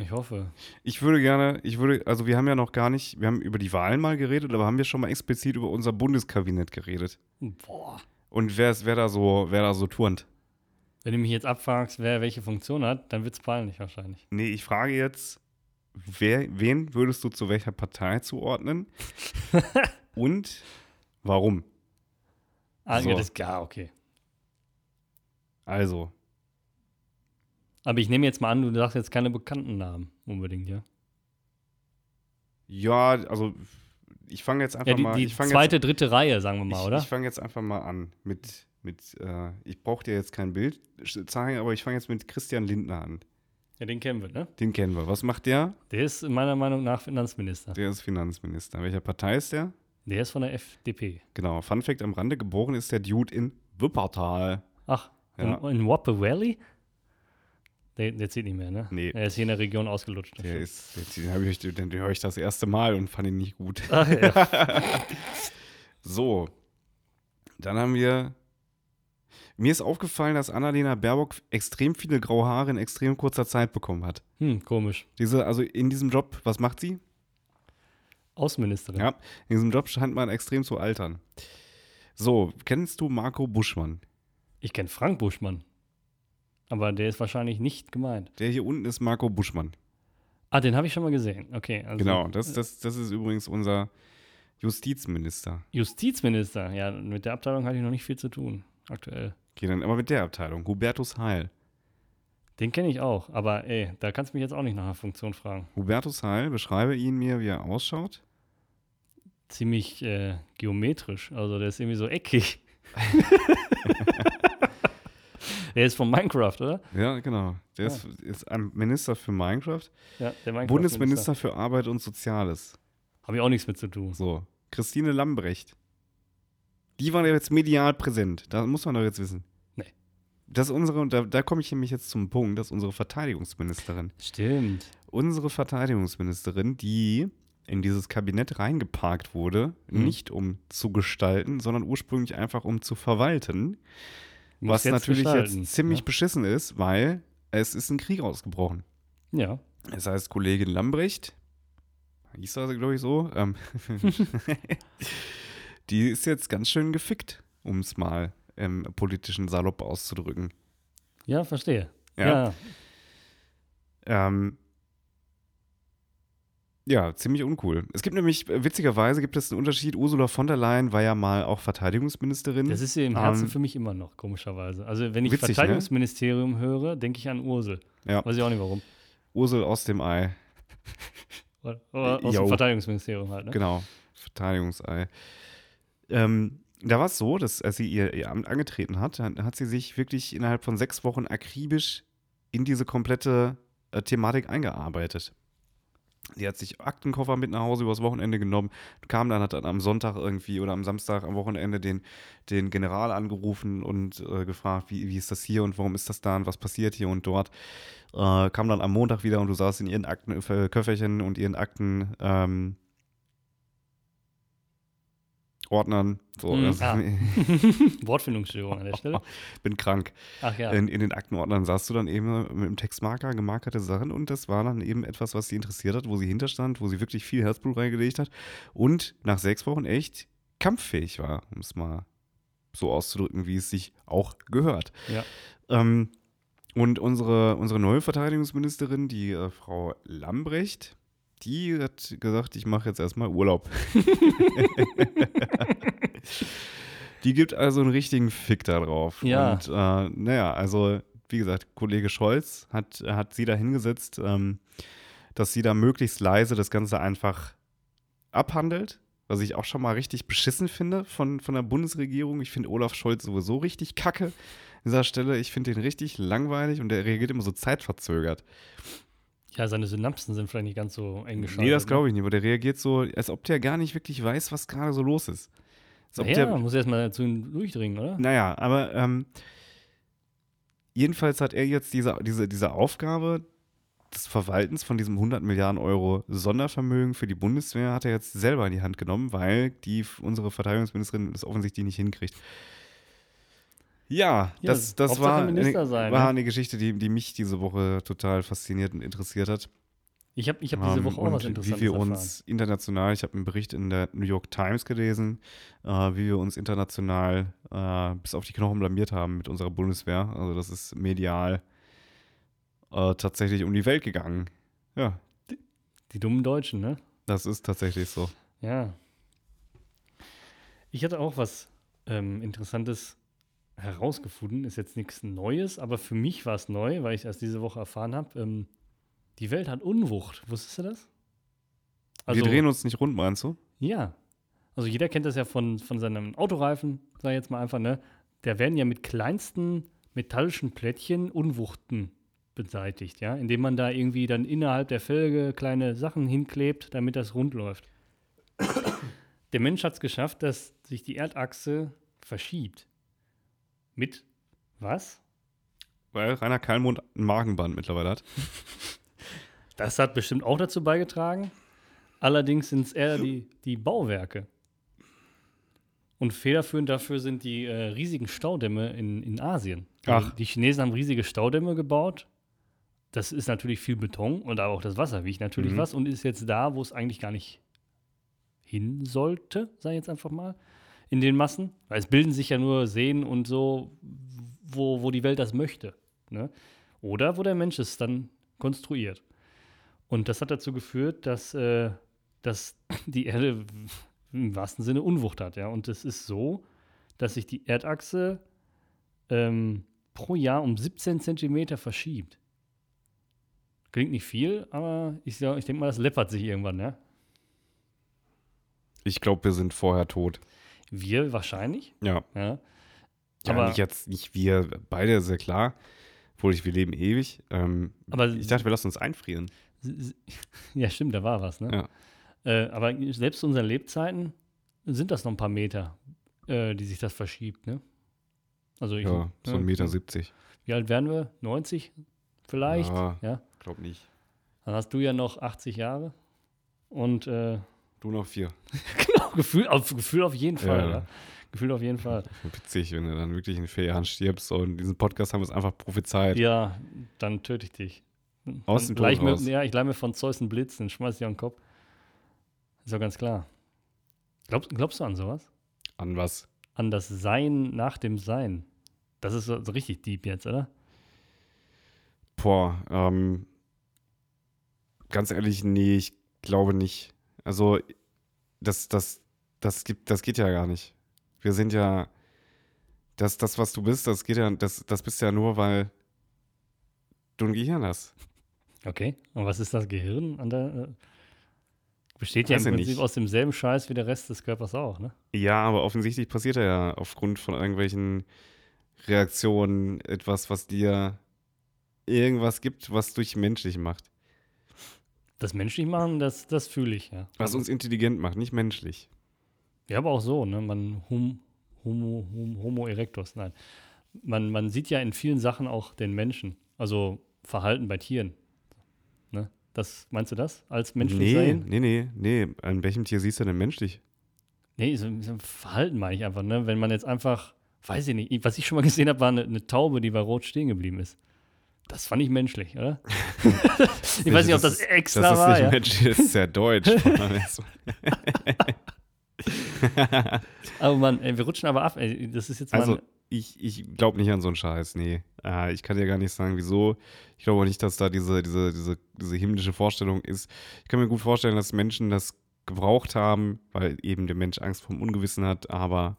Ich hoffe. Ich würde gerne, ich würde, also wir haben ja noch gar nicht, wir haben über die Wahlen mal geredet, aber haben wir schon mal explizit über unser Bundeskabinett geredet. Boah. Und wer, wer da so, wer da so turnt. Wenn du mich jetzt abfragst, wer welche Funktion hat, dann wird es peinlich wahrscheinlich. Nee, ich frage jetzt, wer, wen würdest du zu welcher Partei zuordnen? Und warum? Ah, So. ja, das ja, okay. Also, Aber ich nehme jetzt mal an, du sagst jetzt keine bekannten Namen unbedingt, ja? ja, also ich fange jetzt einfach Ja, die, mal, die ich fange zweite, dritte Reihe, sagen wir jetzt, mal, ich, oder? ich fange jetzt einfach mal an mit, mit, äh, ich brauche dir jetzt kein Bild zeigen, aber ich fange jetzt mit Christian Lindner an. ja, den kennen wir, ne? Den kennen wir. Was macht der? Der ist meiner Meinung nach Finanzminister. Der ist Finanzminister. Welcher Partei ist der? Der ist von der FDP. Genau. Fun Fact am Rande: Geboren ist der Dude in Wuppertal. Ach, Ja. in, in Wappo Valley? Der, der zählt nicht mehr, ne? Nee. Er ist hier in der Region ausgelutscht. Der stimmt. ist, den, hab ich, den, den höre ich das erste Mal und fand ihn nicht gut. Ach, ja. So, dann haben wir. Mir ist aufgefallen, dass Annalena Baerbock extrem viele graue Haare in extrem kurzer Zeit bekommen hat. Hm, komisch. Diese, also in diesem Job, was macht sie? Außenministerin. Ja, in diesem Job scheint man extrem zu altern. So, kennst du Marco Buschmann? Ich kenne Frank Buschmann. Aber der ist wahrscheinlich nicht gemeint. Der hier unten ist Marco Buschmann. Ah, den habe ich schon mal gesehen. Okay. Also Genau, das, das, das ist übrigens unser Justizminister. Justizminister. Ja, mit der Abteilung hatte ich noch nicht viel zu tun. Aktuell. Okay, dann aber mit der Abteilung. Hubertus Heil. Den kenne ich auch. Aber ey, da kannst du mich jetzt auch nicht nach einer Funktion fragen. Hubertus Heil, beschreibe ihn mir, wie er ausschaut. Ziemlich äh, geometrisch. Also der ist irgendwie so eckig. der ist von Minecraft, oder? Ja, genau. Der ist, ist ein Minister für Minecraft. Ja, der Minecraft Bundesminister für Arbeit und Soziales. Habe ich auch nichts mit zu tun. So. Christine Lambrecht. Die war ja jetzt medial präsent. Da muss man doch jetzt wissen. Nee. Das ist unsere, und da, da komme ich nämlich jetzt zum Punkt, das ist unsere Verteidigungsministerin. Stimmt. Unsere Verteidigungsministerin, die in dieses Kabinett reingeparkt wurde, Mhm. nicht um zu gestalten, sondern ursprünglich einfach um zu verwalten. Was natürlich gestalten, jetzt ziemlich ne? beschissen ist, weil es ist ein Krieg ausgebrochen. Ja. Das heißt, Kollegin Lambrecht, hieß das, glaube ich, so, ähm, die ist jetzt ganz schön gefickt, um es mal im politischen Salopp auszudrücken. Ja, verstehe. Ja. Ja. Ähm, ja, ziemlich uncool. Es gibt nämlich, äh, witzigerweise gibt es einen Unterschied. Ursula von der Leyen war ja mal auch Verteidigungsministerin. Das ist sie im Herzen Ähm, für mich immer noch, komischerweise. Also, wenn ich witzig, ne? Verteidigungsministerium höre, denke ich an Ursel. Ja. Weiß ich auch nicht warum. Ursel aus dem Ei. Oder aus Jo. dem Verteidigungsministerium halt, ne? Genau, Verteidigungsei. Ähm, da war es so, dass als sie ihr, ihr Amt angetreten hat, hat sie sich wirklich innerhalb von sechs Wochen akribisch in diese komplette äh, Thematik eingearbeitet. Die hat sich Aktenkoffer mit nach Hause übers Wochenende genommen, kam dann, hat dann am Sonntag irgendwie oder am Samstag am Wochenende den, den General angerufen und äh, gefragt, wie, wie ist das hier und warum ist das da und was passiert hier und dort. Äh, kam dann am Montag wieder und du saßt in ihren Akten, äh, und ihren Akten ähm, Ordnern. So, Mhm, also, ah. Wortfindungsstörung an der Stelle. bin krank. Ach ja. In, in den Aktenordnern sahst du dann eben mit dem Textmarker gemarkerte Sachen und das war dann eben etwas, was sie interessiert hat, wo sie hinterstand, wo sie wirklich viel Herzblut reingelegt hat und nach sechs Wochen echt kampffähig war, um es mal so auszudrücken, wie es sich auch gehört. Ja. Ähm, und unsere, unsere neue Verteidigungsministerin, die äh, Frau Lambrecht, die hat gesagt, ich mache jetzt erstmal Urlaub. die gibt also einen richtigen Fick da drauf. Ja. Und äh, naja, also wie gesagt, Kollege Scholz hat, hat sie da hingesetzt, ähm, dass sie da möglichst leise das Ganze einfach abhandelt. Was ich auch schon mal richtig beschissen finde von, von der Bundesregierung. Ich finde Olaf Scholz sowieso richtig kacke an dieser Stelle. Ich finde den richtig langweilig und der reagiert immer so zeitverzögert. Ja, seine Synapsen sind vielleicht nicht ganz so eng geschaltet. Nee, das glaube ich nicht, aber der reagiert so, als ob der gar nicht wirklich weiß, was gerade so los ist. Als ob Ja, der, muss erstmal zu ihm durchdringen, oder? naja, aber ähm, jedenfalls hat er jetzt diese, diese, diese Aufgabe des Verwaltens von diesem 100 Milliarden Euro Sondervermögen für die Bundeswehr hat er jetzt selber in die Hand genommen, weil die unsere Verteidigungsministerin das offensichtlich nicht hinkriegt. Ja, Ja, das, war, eine, sein, war ne? eine Geschichte, die, die mich diese Woche total fasziniert und interessiert hat. Ich habe ich hab diese Ähm, Woche auch was Interessantes Wie wir erfahren. uns international, ich habe einen Bericht in der New York Times gelesen, äh, wie wir uns international äh, bis auf die Knochen blamiert haben mit unserer Bundeswehr. Also das ist medial äh, tatsächlich um die Welt gegangen. Ja, Die dummen Deutschen, ne? das ist tatsächlich so. Ja. Ich hatte auch was ähm, Interessantes herausgefunden. Ist jetzt nichts Neues, aber für mich war es neu, weil ich erst diese Woche erfahren habe. Ähm, die Welt hat Unwucht. Wusstest du das? Also wir drehen uns nicht rund, meinst du? Ja. Also jeder kennt das ja von, von seinem Autoreifen, sag ich jetzt mal einfach, ne? Da werden ja mit kleinsten metallischen Plättchen Unwuchten beseitigt, ja? Indem man da irgendwie dann innerhalb der Felge kleine Sachen hinklebt, damit das rund läuft. Der Mensch hat es geschafft, dass sich die Erdachse verschiebt. Mit was? Weil Rainer Kallmund ein Magenband mittlerweile hat. Das hat bestimmt auch dazu beigetragen. Allerdings sind es eher die, die Bauwerke. Und federführend dafür sind die äh, riesigen Staudämme in, in Asien. Also Ach. Die Chinesen haben riesige Staudämme gebaut. Das ist natürlich viel Beton und auch das Wasser wiegt natürlich Mhm. was und ist jetzt da, wo es eigentlich gar nicht hin sollte, sag ich jetzt einfach mal, in den Massen. Weil es bilden sich ja nur Seen und so, wo, wo die Welt das möchte. Ne? Oder wo der Mensch es dann konstruiert. Und das hat dazu geführt, dass, äh, dass die Erde im wahrsten Sinne Unwucht hat. Ja? Und es ist so, dass sich die Erdachse ähm, pro Jahr um 17 Zentimeter verschiebt. Klingt nicht viel, aber ich, ich denke mal, das läppert sich irgendwann. Ja? Ich glaube, wir sind vorher tot. Wir wahrscheinlich. Ja. Ja? Ja, Aber- nicht jetzt, nicht wir beide, sehr klar. Obwohl ich, wir leben ewig. Ähm, Aber ich dachte, wir lassen uns einfrieren. Ja, stimmt, da war was, ne? Ja. Äh, aber selbst zu unseren Lebzeiten sind das noch ein paar Meter, äh, die sich das verschiebt, ne? Also ich, Ja, so ein Meter ja. siebzig. Wie alt werden wir? 90 vielleicht? Ja. Ja. Glaub nicht. Dann hast du ja noch 80 Jahre. Und äh, Du noch vier. genau, Gefühl auf, Gefühl auf jeden Fall, Ja. ja. Gefühl auf jeden Fall. Witzig, wenn du dann wirklich in vier Jahren stirbst. Und diesen Podcast haben wir es einfach prophezeit. Ja, dann töte ich dich. Aus Dann dem Tod leih ich mir. Ja, ich leih mir von Zeus einen Blitz, den schmeiß ich auf den Kopf. Ist doch ganz klar. Glaubst, glaubst du an sowas? An was? an das Sein nach dem Sein. Das ist so, so richtig deep jetzt, oder? Boah, ähm, ganz ehrlich, nee, ich glaube nicht. Also, das, das, das gibt, das geht ja gar nicht. Wir sind ja, das, das, was du bist, das geht ja, das, das bist ja nur, weil du ein Gehirn hast. Okay. Und was ist das Gehirn? An der, äh, besteht ja im Prinzip nicht. aus demselben Scheiß wie der Rest des Körpers auch, ne? Ja, aber offensichtlich passiert da ja aufgrund von irgendwelchen Reaktionen etwas, was dir irgendwas gibt, was dich menschlich macht. Das menschlich machen, das, das fühle ich, ja. Was uns intelligent macht, nicht menschlich. Ja, aber auch so, ne? Man hum, homo, hum, homo erectus, nein. Man, man sieht ja in vielen Sachen auch den Menschen. Also Verhalten bei Tieren. Ne? Das, meinst du das? Als menschlich nee, sein? nee, nee, nee. An welchem Tier siehst du denn menschlich? Nee, so, so ein Verhalten meine ich einfach, ne? Wenn man jetzt einfach, weiß ich nicht, was ich schon mal gesehen habe, war eine, eine Taube, die bei Rot stehen geblieben ist. Das fand ich menschlich, oder? ich weiß nicht, ob das extra das ist war. nicht Ja. menschlich, das ist sehr deutsch. Aber man, ey, wir rutschen aber ab. Ey, das ist jetzt mal. also, ich, ich glaube nicht an so einen Scheiß, nee. Äh, ich kann dir gar nicht sagen, wieso. Ich glaube auch nicht, dass da diese, diese, diese, diese himmlische Vorstellung ist. Ich kann mir gut vorstellen, dass Menschen das gebraucht haben, weil eben der Mensch Angst vor dem Ungewissen hat, aber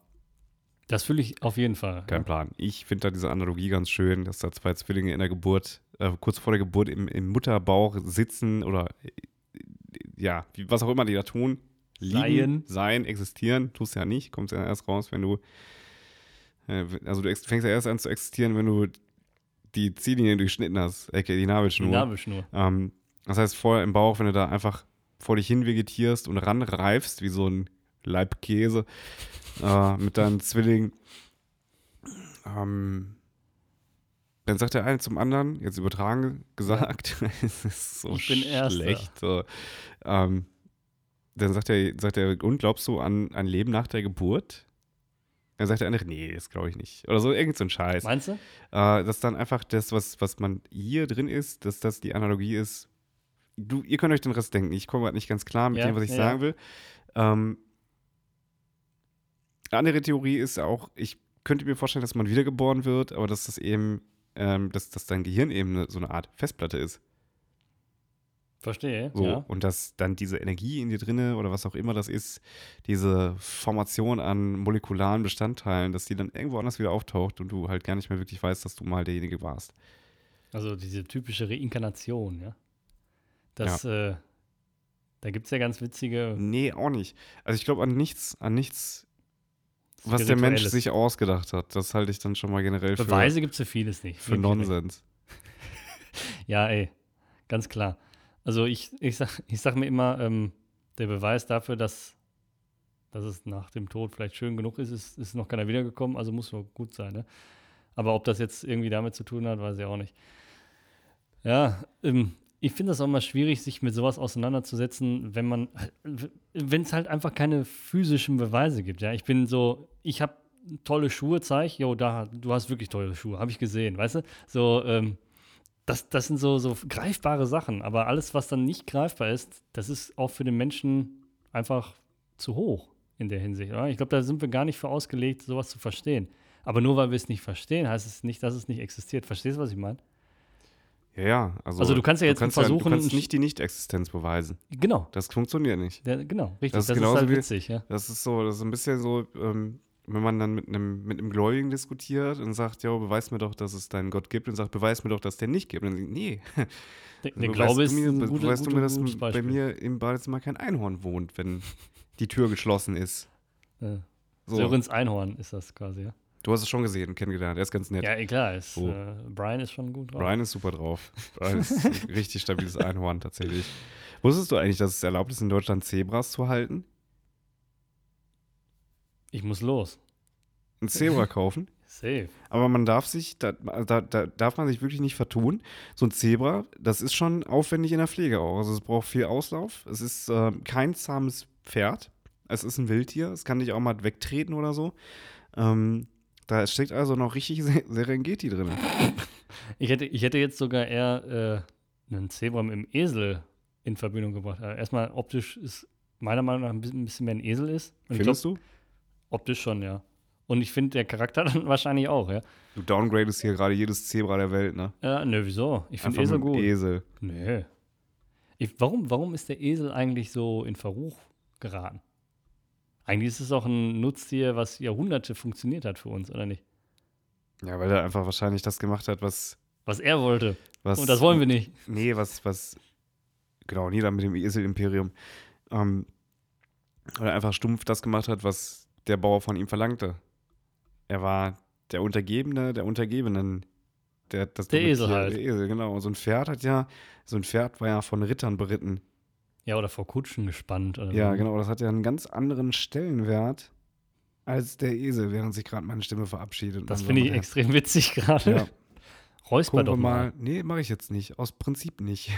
das fühle ich auf jeden Fall. kein ja. Plan. Ich finde da diese Analogie ganz schön, dass da zwei Zwillinge in der Geburt, äh, kurz vor der Geburt im, im Mutterbauch sitzen oder äh, ja, was auch immer die da tun. Liegen, Seien. sein, existieren, tust ja nicht, kommst ja erst raus, wenn du, äh, also du fängst ja erst an zu existieren, wenn du die Ziellinie durchschnitten hast, aka die Die Nabelschnur. Nabelschnur. Ähm, das heißt, vorher im Bauch, wenn du da einfach vor dich hin vegetierst und ranreifst, wie so ein Laib Käse, äh, mit deinen Zwillingen, ähm, dann sagt der eine zum anderen, jetzt übertragen gesagt, es ist so Ich bin schlecht. So, ähm, dann sagt er, sagt er, und glaubst du an ein Leben nach der Geburt? Dann sagt der andere, nee, das glaube ich nicht. Oder so, irgend so ein Scheiß. Meinst du? Äh, dass dann einfach das, was, was man hier drin ist, dass das die Analogie ist. Du, ihr könnt euch den Rest denken. Ich komme gerade nicht ganz klar mit Ja, dem, was ich ja, sagen will. Ähm, eine andere Theorie ist auch, ich könnte mir vorstellen, dass man wiedergeboren wird, aber dass das eben, ähm, dass, dass dein Gehirn eben so eine Art Festplatte ist. Verstehe. So. Ja. Und dass dann diese Energie in dir drinne oder was auch immer das ist, diese Formation an molekularen Bestandteilen, dass die dann irgendwo anders wieder auftaucht und du halt gar nicht mehr wirklich weißt, dass du mal derjenige warst. Also diese typische Reinkarnation, ja. Das, äh, da gibt es ja ganz witzige Nee, auch nicht. Also ich glaube an nichts, an nichts, was der Mensch sich ausgedacht hat. Das halte ich dann schon mal generell für, Beweise gibt es für vieles nicht. für. Nonsens. Ja, ey, ganz klar. Also ich, ich, sag, ich sag mir immer, ähm, der Beweis dafür, dass, dass es nach dem Tod vielleicht schön genug ist, ist, ist noch keiner wiedergekommen, also muss nur gut sein. Ne? Aber ob das jetzt irgendwie damit zu tun hat, weiß ich auch nicht. Ja, ähm, ich finde das auch mal schwierig, sich mit sowas auseinanderzusetzen, wenn man, wenn es halt einfach keine physischen Beweise gibt. Ja, ich bin so, ich habe tolle Schuhe, zeig, jo, da, du hast wirklich tolle Schuhe, habe ich gesehen, weißt du? So, ähm, das, das sind so, so greifbare Sachen, aber alles, was dann nicht greifbar ist, das ist auch für den Menschen einfach zu hoch in der Hinsicht. Oder? Ich glaube, da sind wir gar nicht für ausgelegt, sowas zu verstehen. Aber nur weil wir es nicht verstehen, heißt es nicht, dass es nicht existiert. Verstehst du, was ich meine? Ja, ja. Also, Also du kannst ja jetzt kannst versuchen- du kannst nicht die Nicht-Existenz beweisen. Genau, Das funktioniert nicht. der, genau, richtig. Das Das, ist ist, genauso halt wie- witzig, ja. Das ist so, das ist ein bisschen so, ähm, wenn man dann mit einem, mit einem Gläubigen diskutiert und sagt, ja, beweis mir doch, dass es deinen Gott gibt und sagt, beweis mir doch, dass der nicht gibt. Und dann, sagt, nee, Der, der beweist Glaube du ist mir, ein gute, beweist du gute, mir, dass bei mir im Badezimmer kein Einhorn wohnt, wenn die Tür geschlossen ist. Ja. So. Sörens Einhorn ist das quasi, ja. Du hast es schon gesehen kennengelernt, er ist ganz nett. Ja, eh, klar, ist, So. äh, Brian ist schon gut drauf. Brian ist super drauf. Brian ist ein richtig stabiles Einhorn tatsächlich. Wusstest du eigentlich, dass es erlaubt ist, in Deutschland Zebras zu halten? Ich muss los. Ein Zebra kaufen? Safe. Aber man darf sich, da, da, da darf man sich wirklich nicht vertun. So ein Zebra, das ist schon aufwendig in der Pflege auch. Also es braucht viel Auslauf. Es ist äh, kein zahmes Pferd. Es ist ein Wildtier. Es kann dich auch mal wegtreten oder so. Ähm, da steckt also noch richtig Se- Serengeti drin. Ich hätte, ich hätte jetzt sogar eher äh, einen Zebra mit einem Esel in Verbindung gebracht. Erstmal optisch ist meiner Meinung nach ein bisschen, ein bisschen mehr ein Esel ist. Und Findest glaub, du? Optisch schon, ja. Und ich finde, der Charakter dann wahrscheinlich auch, ja. Du downgradest hier gerade jedes Zebra der Welt, ne? Ja, nö, wieso? Ich finde Esel gut. Esel. Nee. Ich, warum, warum ist der Esel eigentlich so in Verruch geraten? Eigentlich ist es auch ein Nutztier, was Jahrhunderte funktioniert hat für uns, oder nicht? Ja, weil er einfach wahrscheinlich das gemacht hat, was. Was er wollte. was Und das wollen wir nicht. Nee, was, was, genau, nieder mit dem Esel-Imperium. Ähm, oder einfach stumpf das gemacht hat, was der Bauer von ihm verlangte. Er war der Untergebene der Untergebenen. Der, das Der Esel Tier, halt. Der Esel, genau. Und so ein Pferd hat ja, so ein Pferd war ja von Rittern beritten. Ja, oder vor Kutschen gespannt. Ja, so. genau. Das hat ja einen ganz anderen Stellenwert als der Esel, während sich gerade meine Stimme verabschiedet. Das finde ich so. extrem witzig gerade. Ja, Räusper doch mal. mal. Nee, mache ich jetzt nicht. Aus Prinzip nicht.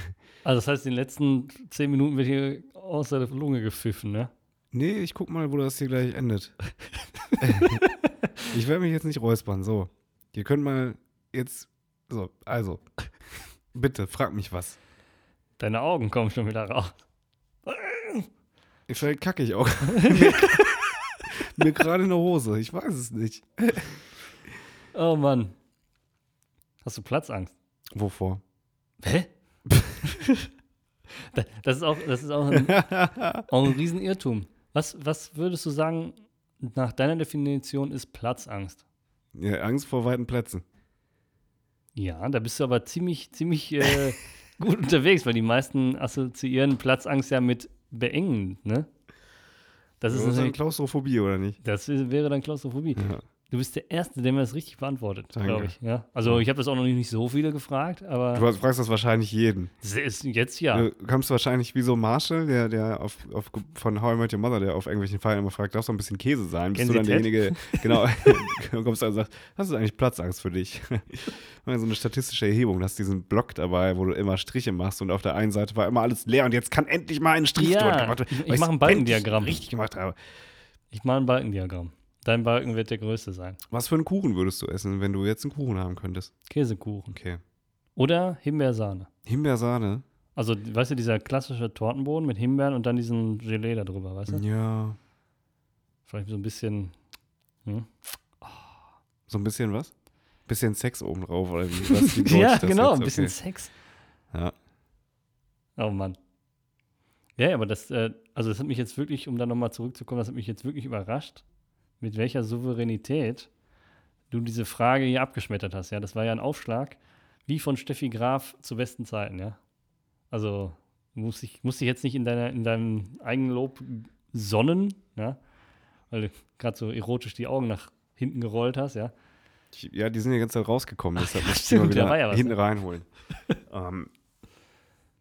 Also das heißt, in den letzten zehn Minuten wird hier außer der Lunge gepfiffen, ne? Nee, ich guck mal, wo das hier gleich endet. ich werde mich jetzt nicht räuspern. So, ihr könnt mal jetzt. So, also. Bitte, frag mich was. Deine Augen kommen schon wieder raus. Vielleicht kacke ich auch. mir gerade eine Hose. Ich weiß es nicht. Oh Mann. Hast du Platzangst? Wovor? Hä? Da- das ist auch, das ist auch ein, auch ein Riesenirrtum. Was, was würdest du sagen, nach deiner Definition ist Platzangst? Ja, Angst vor weiten Plätzen. Ja, da bist du aber ziemlich, ziemlich äh, gut unterwegs, weil die meisten assoziieren Platzangst ja mit beengend, ne? Das Das ist, natürlich, Klaustrophobie, oder nicht? das wäre dann Klaustrophobie. Ja. Du bist der Erste, der mir das richtig beantwortet, glaube ich. Ja? Also ich habe das auch noch nicht so viele gefragt, aber Du fragst das wahrscheinlich jeden. das ist jetzt ja. Du kommst wahrscheinlich wie so Marshall, der, der auf, auf, von How I Met Your Mother, der auf irgendwelchen Feiern immer fragt, darf so ein bisschen Käse sein? Bist Kennen du dann Ted? derjenige, genau, du kommst dann und sagst, hast du eigentlich Platzangst für dich? So eine statistische Erhebung, du hast diesen Block dabei, wo du immer Striche machst und auf der einen Seite war immer alles leer und jetzt kann endlich mal ein Strich Ja, dort gemacht werden. ich- ich weil mach ein Balkendiagramm. Richtig gemacht habe. Ich mache ein Balkendiagramm. Dein Balken wird der größte sein. Was für einen Kuchen würdest du essen, wenn du jetzt einen Kuchen haben könntest? Käsekuchen. Okay. Oder Himbeersahne. Himbeersahne? Also, weißt du, dieser klassische Tortenboden mit Himbeeren und dann diesen Gelee da drüber, weißt du? Ja. Vielleicht so ein bisschen. Hm? So ein bisschen was? Bisschen Sex obendrauf oder wie? Was, wie Ja, genau, jetzt? ein bisschen Okay. Sex. Ja. Oh Mann. Ja, ja, aber das, äh, also das hat mich jetzt wirklich, um da nochmal zurückzukommen, das hat mich jetzt wirklich überrascht, mit welcher Souveränität du diese Frage hier abgeschmettert hast. Ja, das war ja ein Aufschlag, wie von Steffi Graf zu besten Zeiten, ja. Also muss ich, muss ich jetzt nicht in, deiner, in deinem Eigenlob sonnen, ja, weil du gerade so erotisch die Augen nach hinten gerollt hast, ja. Ja, die sind ja die ganze Zeit rausgekommen, deshalb ja, muss ich die mal stimmt, da wieder ja was, hinten ne? reinholen. ähm,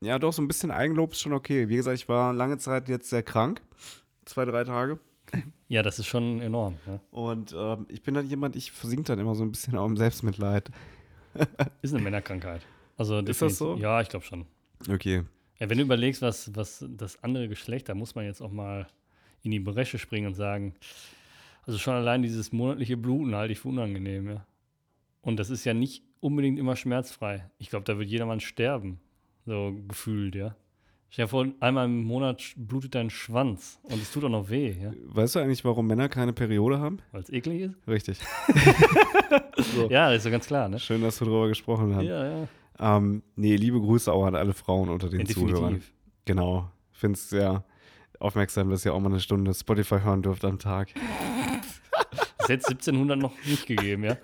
ja, doch, so ein bisschen Eigenlob ist schon okay. Wie gesagt, ich war lange Zeit jetzt sehr krank. Zwei, drei Tage. Ja, das ist schon enorm. Ja. Und ähm, ich bin dann jemand, ich versink dann immer so ein bisschen auch im Selbstmitleid. Ist eine Männerkrankheit. Also Ist das so? Ja, ich glaube schon. Okay. Ja, wenn du überlegst, was, was das andere Geschlecht, da muss man jetzt auch mal in die Bresche springen und sagen, also schon allein dieses monatliche Bluten halte ich für unangenehm, ja. Und das ist ja nicht unbedingt immer schmerzfrei. Ich glaube, da wird jedermann sterben, so gefühlt, ja. Stell dir vor, einmal im Monat blutet dein Schwanz und es tut auch noch weh, ja, Weißt du eigentlich, warum Männer keine Periode haben? weil es eklig ist. Richtig. so. Ja, das ist so ganz klar, ne? Schön, dass wir darüber gesprochen haben. Ja, ja. Ähm, nee, liebe Grüße auch an alle Frauen unter den ja Zuhörern. Genau. Finde es sehr aufmerksam, dass ihr auch mal eine Stunde Spotify hören dürft am Tag. Das hätte es 1700 noch nicht gegeben, ja.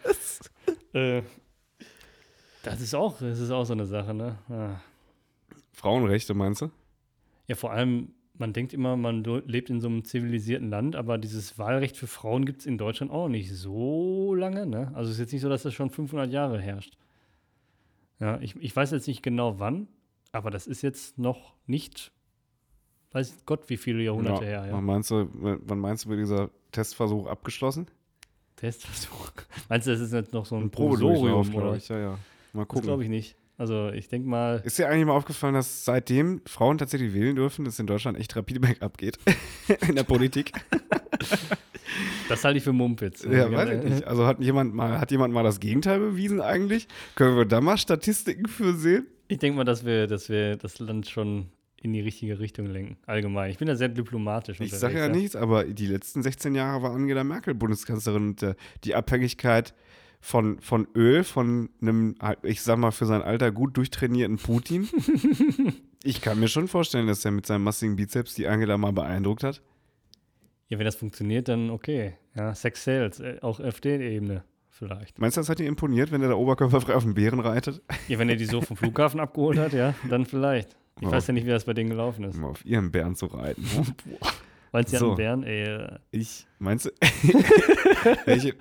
äh, das ist auch, das ist auch so eine Sache, ne? Ja. Frauenrechte, meinst du? Ja, vor allem, man denkt immer, man lebt in so einem zivilisierten Land, aber dieses Wahlrecht für Frauen gibt es in Deutschland auch nicht so lange. Ne? Also es ist jetzt nicht so, dass das schon 500 Jahre herrscht. Ja, ich, ich weiß jetzt nicht genau wann, aber das ist jetzt noch nicht, weiß Gott, wie viele Jahrhunderte her. Wann Ja. meinst du, wann meinst du, wird dieser Testversuch abgeschlossen? Testversuch. Meinst du, das ist jetzt noch so ein, Probedurchlauf, Provisorium glaub oder? ich. Ja, ja. Mal Das gucken. glaube ich nicht. Also ich denke mal, Ist dir eigentlich mal aufgefallen, dass seitdem Frauen tatsächlich wählen dürfen, dass in Deutschland echt rapide bergab geht? in der Politik? das halte ich für Mumpitz. ja, weiß ich nicht. Also hat jemand mal, hat jemand mal das Gegenteil bewiesen eigentlich? Können wir da mal Statistiken für sehen? Ich denke mal, dass wir, dass wir das Land schon in die richtige Richtung lenken. Allgemein. Ich bin da sehr diplomatisch. Ich sage ja unterwegs, nichts, aber die letzten 16 Jahre war Angela Merkel Bundeskanzlerin und äh, die Abhängigkeit von, von Öl, von einem, ich sag mal, für sein Alter gut durchtrainierten Putin. ich kann mir schon vorstellen, dass er mit seinem massigen Bizeps die Angela mal beeindruckt hat. Ja, wenn das funktioniert, dann okay. Ja, Sex Sales, äh, auch auf der Ebene vielleicht. Meinst du, das hat dir imponiert, wenn er da oberkörperfrei auf dem Bären reitet? Ja, wenn er die so vom Flughafen abgeholt hat, ja, dann vielleicht. Ich Ja. weiß ja nicht, wie das bei denen gelaufen ist. Um auf ihren Bären zu reiten. Meinst du, So. Bären? Ey, äh, Ich, meinst du, welche,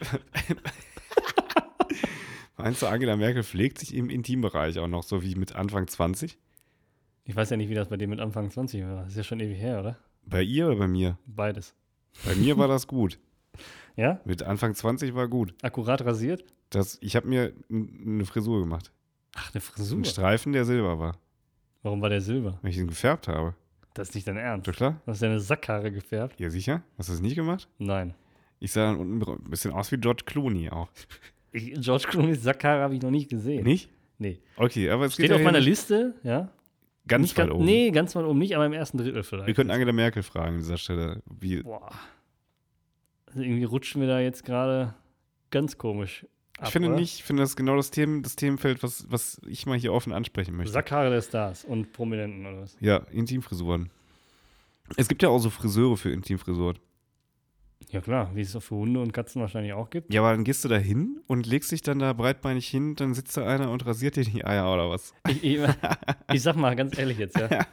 meinst du, Angela Merkel pflegt sich im Intimbereich auch noch so wie mit Anfang 20? ich weiß ja nicht, wie das bei dem mit Anfang 20 war. Das ist ja schon ewig her, oder? Bei ihr oder bei mir? Beides. Bei mir war das gut. Ja? Mit Anfang 20 war gut. Akkurat rasiert? Das, ich habe mir eine Frisur gemacht. Ach, eine Frisur. Ein Streifen, der silber war. Warum war der Silber? Weil ich ihn gefärbt habe. Das ist nicht dein Ernst. Doch klar? Du hast deine Sackhaare gefärbt? Ja, sicher? Hast du das nicht gemacht? Nein. Ich sah dann unten ein bisschen aus wie George Clooney auch. Ich, George Clooney's Sackhaare habe ich noch nicht gesehen. Nicht? Nee. Okay, aber es Steht geht auf ja meiner Liste, ja. ganz nicht weit ganz, oben. Nee, ganz weit oben nicht, aber im ersten Drittel vielleicht. Wir könnten Angela Merkel fragen an dieser Stelle. Wie, Boah. Also irgendwie rutschen wir da jetzt gerade ganz komisch. Ab, ich finde oder? nicht, ich finde das genau das, Themen, das Themenfeld, was, was ich mal hier offen ansprechen möchte. Sackhaare der Stars und Prominenten oder was? Ja, Intimfrisuren. Es gibt ja auch so Friseure für Intimfrisuren. Ja, klar, wie es auch für Hunde und Katzen wahrscheinlich auch gibt. Ja, aber dann gehst du da hin und legst dich dann da breitbeinig hin, dann sitzt da einer und rasiert dir die Eier oder was? Ich, ich, ich sag mal ganz ehrlich jetzt, ja.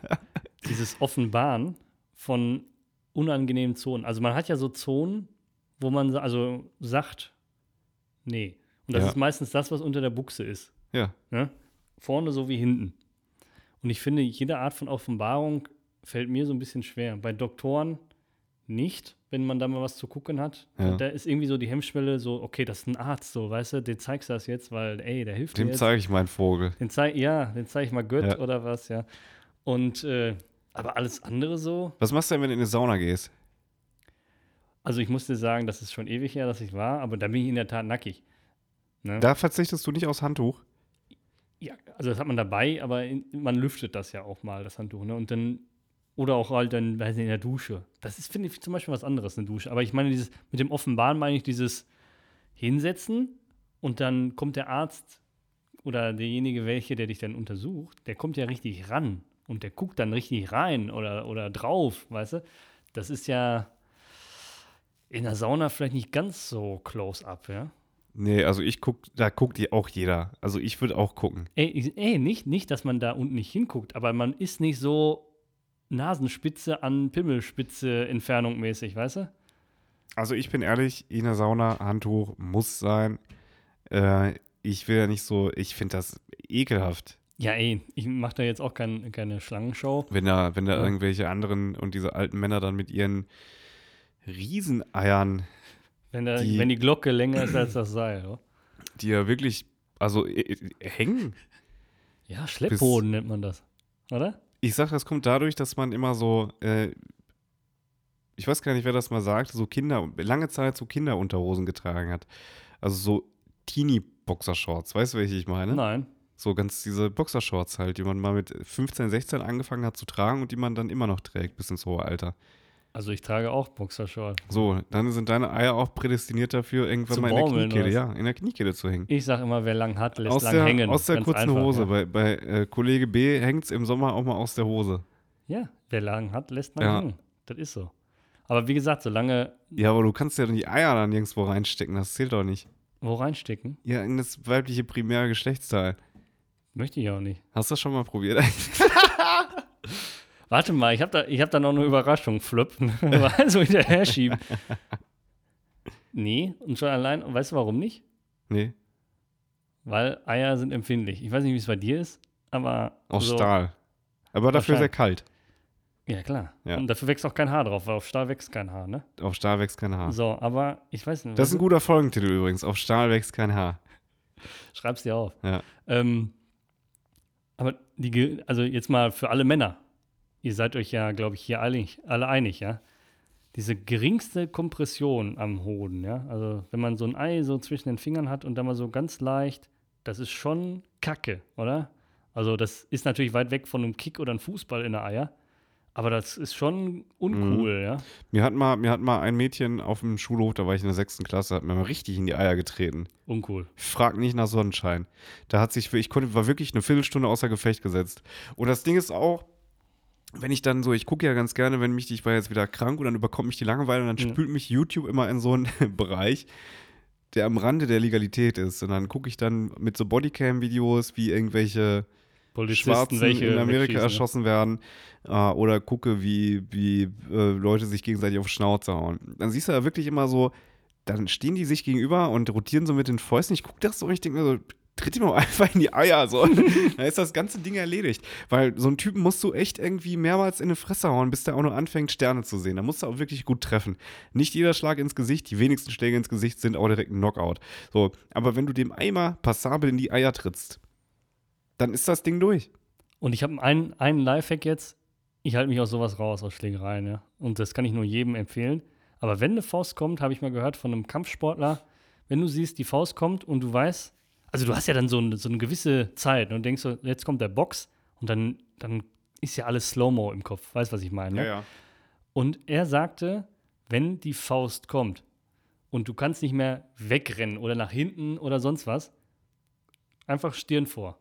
Dieses Offenbaren von unangenehmen Zonen. Also man hat ja so Zonen, wo man also sagt, nee. Und das Ja. ist meistens das, was unter der Buchse ist. Ja. Ne? Vorne so wie hinten. Und ich finde, jede Art von Offenbarung fällt mir so ein bisschen schwer. Bei Doktoren nicht, wenn man da mal was zu gucken hat. Ja. Da ist irgendwie so die Hemmschwelle so, okay, das ist ein Arzt, so, weißt du, den zeigst du das jetzt, weil, ey, der hilft Dem dir jetzt. zeige ich meinen Vogel. Den zeig, ja, den zeige ich mal Gött Ja. oder was, ja. Und, äh, aber alles andere so, Was machst du denn, wenn du in eine Sauna gehst? Also ich musste sagen, das ist schon ewig her, dass ich war, aber da bin ich in der Tat nackig. Ne? Da verzichtest du nicht aufs Handtuch. Ja, also das hat man dabei, aber in, man lüftet das ja auch mal, das Handtuch, ne? Und dann, oder auch halt dann, weiß nicht, in der Dusche. Das ist, finde ich, zum Beispiel was anderes, eine Dusche. Aber ich meine, dieses, mit dem Offenbaren meine ich dieses Hinsetzen und dann kommt der Arzt oder derjenige, welche, der dich dann untersucht, der kommt ja richtig ran und der guckt dann richtig rein oder, oder drauf, weißt du? Das ist ja in der Sauna vielleicht nicht ganz so close up, ja? Nee, also ich guck, da guckt die auch jeder. Also ich würde auch gucken. Ey, ey, nicht, nicht, dass man da unten nicht hinguckt, aber man ist nicht so Nasenspitze an Pimmelspitze Entfernung mäßig, weißt du? Also ich bin ehrlich, in der Sauna Handtuch muss sein. Äh, ich will ja nicht so, ich finde das ekelhaft, Ja, ey, ich mache da jetzt auch kein, keine Schlangenshow. wenn da, wenn da Ja. irgendwelche anderen und diese alten Männer dann mit ihren Rieseneiern, Wenn, da, Die- wenn die Glocke länger ist als das Seil. Oder? die ja wirklich, also äh, äh, hängen. Ja, Schleppboden nennt man das. Oder? Ich sag, das kommt dadurch, dass man immer so, äh, ich weiß gar nicht, wer das mal sagt, so Kinder, lange Zeit so Kinderunterhosen getragen hat. Also so Teenie-Boxershorts, weißt du, welche ich meine? Nein. So ganz diese Boxershorts halt, die man mal mit 15, 16 angefangen hat zu tragen und die man dann immer noch trägt bis ins hohe Alter. Also ich trage auch Boxershort. So, dann sind deine Eier auch prädestiniert dafür, irgendwann Zu mal in der Kniekehle, ja, in der Kniekehle zu hängen. Ich sag immer, wer lang hat, lässt Aus lang der, hängen. aus der Ganz kurzen einfach, Hose. Ja. Bei, bei äh, Kollege B hängt es im Sommer auch mal aus der Hose. ja, wer lang hat, lässt lang Ja. hängen. Das ist so. Aber wie gesagt, solange Ja, aber du kannst ja die Eier dann nirgendwo reinstecken, das zählt doch nicht. wo reinstecken, Ja, in das weibliche primäre Geschlechtsteil. möchte ich auch nicht. Hast du das schon mal probiert? Warte mal, ich habe da, ich hab da noch eine Überraschung, Flip. Mal so hinterher schieben. Nee, und schon allein, und weißt du warum nicht? nee, Weil Eier sind empfindlich. Ich weiß nicht, wie es bei dir ist, aber. aus so, Stahl. Aber dafür sehr kalt. Ja, klar. Ja. Und dafür wächst auch kein Haar drauf, weil auf Stahl wächst kein Haar, ne? Auf Stahl wächst kein Haar. So, aber ich weiß nicht. Das ist ein guter Folgentitel übrigens. Auf Stahl wächst kein Haar. Schreib's dir auf. Ja. Ähm, aber die, also jetzt mal für alle Männer. Ihr seid euch ja, glaube ich, hier alle, alle einig, ja? Diese geringste Kompression am Hoden, ja? Also, wenn man so ein Ei so zwischen den Fingern hat und dann mal so ganz leicht, das ist schon Kacke, oder? Also, das ist natürlich weit weg von einem Kick oder einem Fußball in der Eier. Aber das ist schon uncool, ja? Mir hat, mal, mir hat mal ein Mädchen auf dem Schulhof, da war ich in der sechsten Klasse, hat mir mal richtig in die Eier getreten. Uncool. Frag nicht nach Sonnenschein. Da hat sich, ich konnte, war wirklich eine Viertelstunde außer Gefecht gesetzt. Und das Ding ist auch, wenn ich dann so, ich gucke ja ganz gerne, wenn mich, ich war jetzt wieder krank und dann überkommt mich die Langeweile und dann Ja. spült mich YouTube immer in so einen Bereich, der am Rande der Legalität ist. Und dann gucke ich dann mit so Bodycam-Videos, wie irgendwelche Polizisten, Schwarzen welche in Amerika erschossen werden äh, oder gucke, wie, wie äh, Leute sich gegenseitig auf die Schnauze hauen. Dann siehst du da wirklich immer so, dann stehen die sich gegenüber und rotieren so mit den Fäusten. Ich gucke das so und ich denke mir so, tritt ihm doch einfach in die Eier. So. dann ist das ganze Ding erledigt. Weil so einen Typen musst du echt irgendwie mehrmals in die Fresse hauen, bis der auch nur anfängt, Sterne zu sehen. Da musst du auch wirklich gut treffen. Nicht jeder Schlag ins Gesicht, die wenigsten Schläge ins Gesicht sind auch direkt ein Knockout. So, aber wenn du dem Eimer passabel in die Eier trittst, dann ist das Ding durch. Und ich habe einen, einen Lifehack jetzt. Ich halte mich aus sowas raus, aus Schlägereien, ja. Und das kann ich nur jedem empfehlen. Aber wenn eine Faust kommt, habe ich mal gehört von einem Kampfsportler, wenn du siehst, die Faust kommt und du weißt, also du hast ja dann so, eine- so eine gewisse Zeit und denkst so, jetzt kommt der Box und dann, dann ist ja alles Slow-Mo im Kopf. Weißt was ich meine? ne? ja. Und er sagte, wenn die Faust kommt und du kannst nicht mehr wegrennen oder nach hinten oder sonst was, einfach Stirn vor.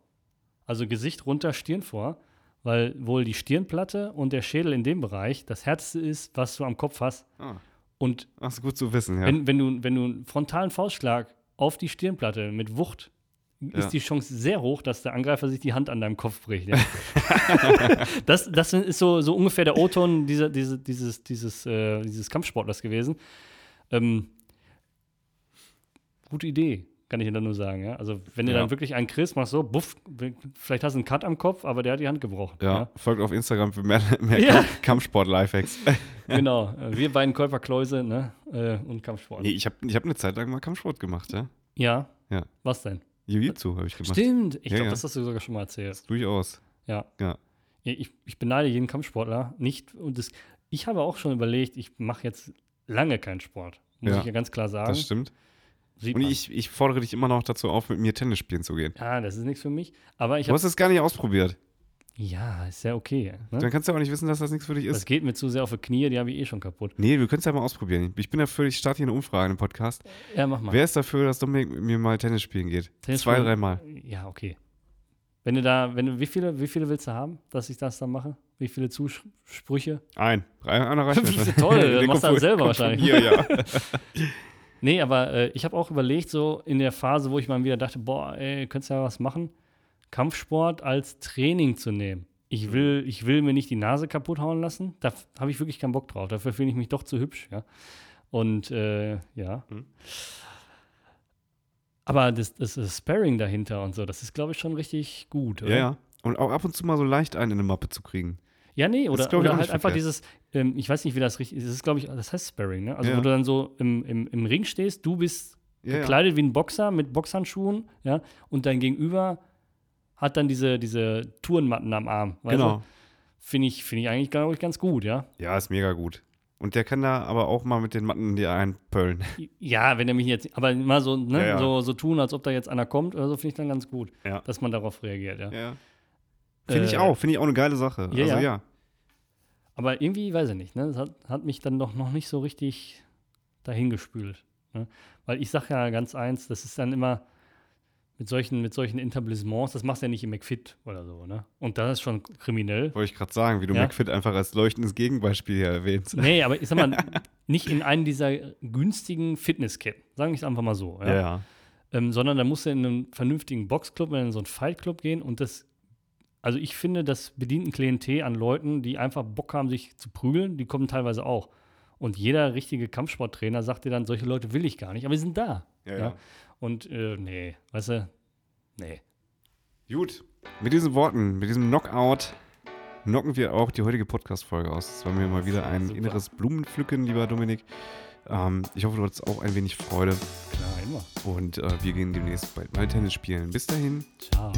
Also Gesicht runter, Stirn vor, weil wohl die Stirnplatte und der Schädel in dem Bereich das Härteste ist, was du am Kopf hast. Ah, Und ach, ist gut zu wissen, ja. wenn, wenn, du, wenn du einen frontalen Faustschlag auf die Stirnplatte mit Wucht, Ja. ist die Chance sehr hoch, dass der Angreifer sich die Hand an deinem Kopf bricht. Ja. das, das ist so, so ungefähr der O-Ton dieser, diese, dieses, dieses, äh, dieses Kampfsportlers gewesen. Ähm, gute Idee, kann ich dir dann nur sagen. Ja? Also, wenn du Ja. dann wirklich einen kriegst, machst so, buff, vielleicht hast du einen Cut am Kopf, aber der hat die Hand gebrochen. ja, folgt auf Instagram für mehr, mehr Kampfsport-Lifehacks. Genau. Äh, Wir beiden Körperkläuse ne? äh, und Kampfsport. nee, ich habe ich hab eine Zeit lang mal Kampfsport gemacht, ja. Ja. Ja. Was denn? Jiu-Jitsu habe ich gemacht. Stimmt. Ich Ja, glaube, ja. das hast du sogar schon mal erzählt. Durchaus. Ja. Ja. Ich, ich beneide jeden Kampfsportler nicht. Und das, ich habe auch schon überlegt, ich mache jetzt lange kein Sport. Muss Ja, ich ja ganz klar sagen. Das stimmt. Sieht Und man. ich, ich fordere dich immer noch dazu auf, mit mir Tennis spielen zu gehen. ja, das ist nichts für mich. Aber ich Du hast es gar nicht ausprobiert. Ja, ist ja okay. Ne? Dann kannst du auch nicht wissen, dass das nichts für dich Das ist. geht mir zu sehr auf die Knie, die habe ich eh schon kaputt. Nee, wir können es ja mal ausprobieren. Ich bin dafür, ich starte hier eine Umfrage im Podcast. Ja, mach mal. Wer ist dafür, dass Dominik mit mir mal Tennis spielen geht? Tennis Zwei, dreimal. Ja, okay. Wenn du da, wenn du, wie viele, wie viele willst du haben, dass ich das dann mache? Wie viele Zusprüche? Ein. Einer reicht mir. Toll, das machst du dann selber wahrscheinlich. Mir, ja. Nee, aber äh, ich habe auch überlegt, so in der Phase, wo ich mal wieder dachte, boah, ey, könntest ja was machen, Kampfsport als Training zu nehmen. Ich will, ich will mir nicht die Nase kaputt hauen lassen. Da habe ich wirklich keinen Bock drauf. Dafür finde ich mich doch zu hübsch, ja. Und äh, ja. Hm. Aber das, das, das Sparring dahinter und so, das ist, glaube ich, schon richtig gut, oder? ja, ja. Und auch ab und zu mal so leicht einen in eine Mappe zu kriegen. Ja, nee, oder, ist, oder halt nicht einfach verkehrt. dieses, ähm, ich weiß nicht, wie das richtig ist, das ist, glaube ich, das heißt Sparring, ne? Also, Ja. wo du dann so im, im, im Ring stehst, du bist Ja, ja. gekleidet wie ein Boxer mit Boxhandschuhen, ja, und dein Gegenüber hat dann diese, diese Tourenmatten am Arm. Genau. Finde ich, find ich eigentlich, glaube ich, ganz gut, ja. Ja, ist mega gut. Und der kann da aber auch mal mit den Matten die einpöllen. Ja, wenn er mich jetzt, aber mal so, ne, Ja, ja. So, so tun, als ob da jetzt einer kommt oder so, finde ich dann ganz gut, Ja. dass man darauf reagiert, ja. Ja. Finde ich Äh, auch. Finde ich auch eine geile Sache. ja, also ja. ja. Aber irgendwie, weiß ich nicht, ne? Das hat, hat mich dann doch noch nicht so richtig dahingespült. Ne? Weil ich sage ja ganz eins, das ist dann immer mit solchen, mit solchen Etablissements, das machst du ja nicht im McFit oder so, ne? Und das ist schon kriminell. Wollte ich gerade sagen, wie du Ja. McFit einfach als leuchtendes Gegenbeispiel hier erwähnst. Nee, aber ich sag mal, nicht in einen dieser günstigen Fitnessketten, sagen wir es einfach mal so. Ja? Ja. Ähm, sondern da musst du in einen vernünftigen Boxclub, in so einen Fightclub gehen und das, also ich finde, das bedient ein Klientel an Leuten, die einfach Bock haben, sich zu prügeln, die kommen teilweise auch. Und jeder richtige Kampfsporttrainer sagt dir dann, solche Leute will ich gar nicht, aber die sind da. Ja, Ja. ja. Und äh, nee, weißt du, nee. Gut. Mit diesen Worten, mit diesem Knockout knocken wir auch die heutige Podcast-Folge aus. Es war mir mal wieder ein Super. inneres Blumenpflücken, lieber Dominik. Ähm, ich hoffe, du hattest auch ein wenig Freude. Klar, immer. Und äh, wir gehen demnächst bald mal Tennis spielen. Bis dahin. Ciao.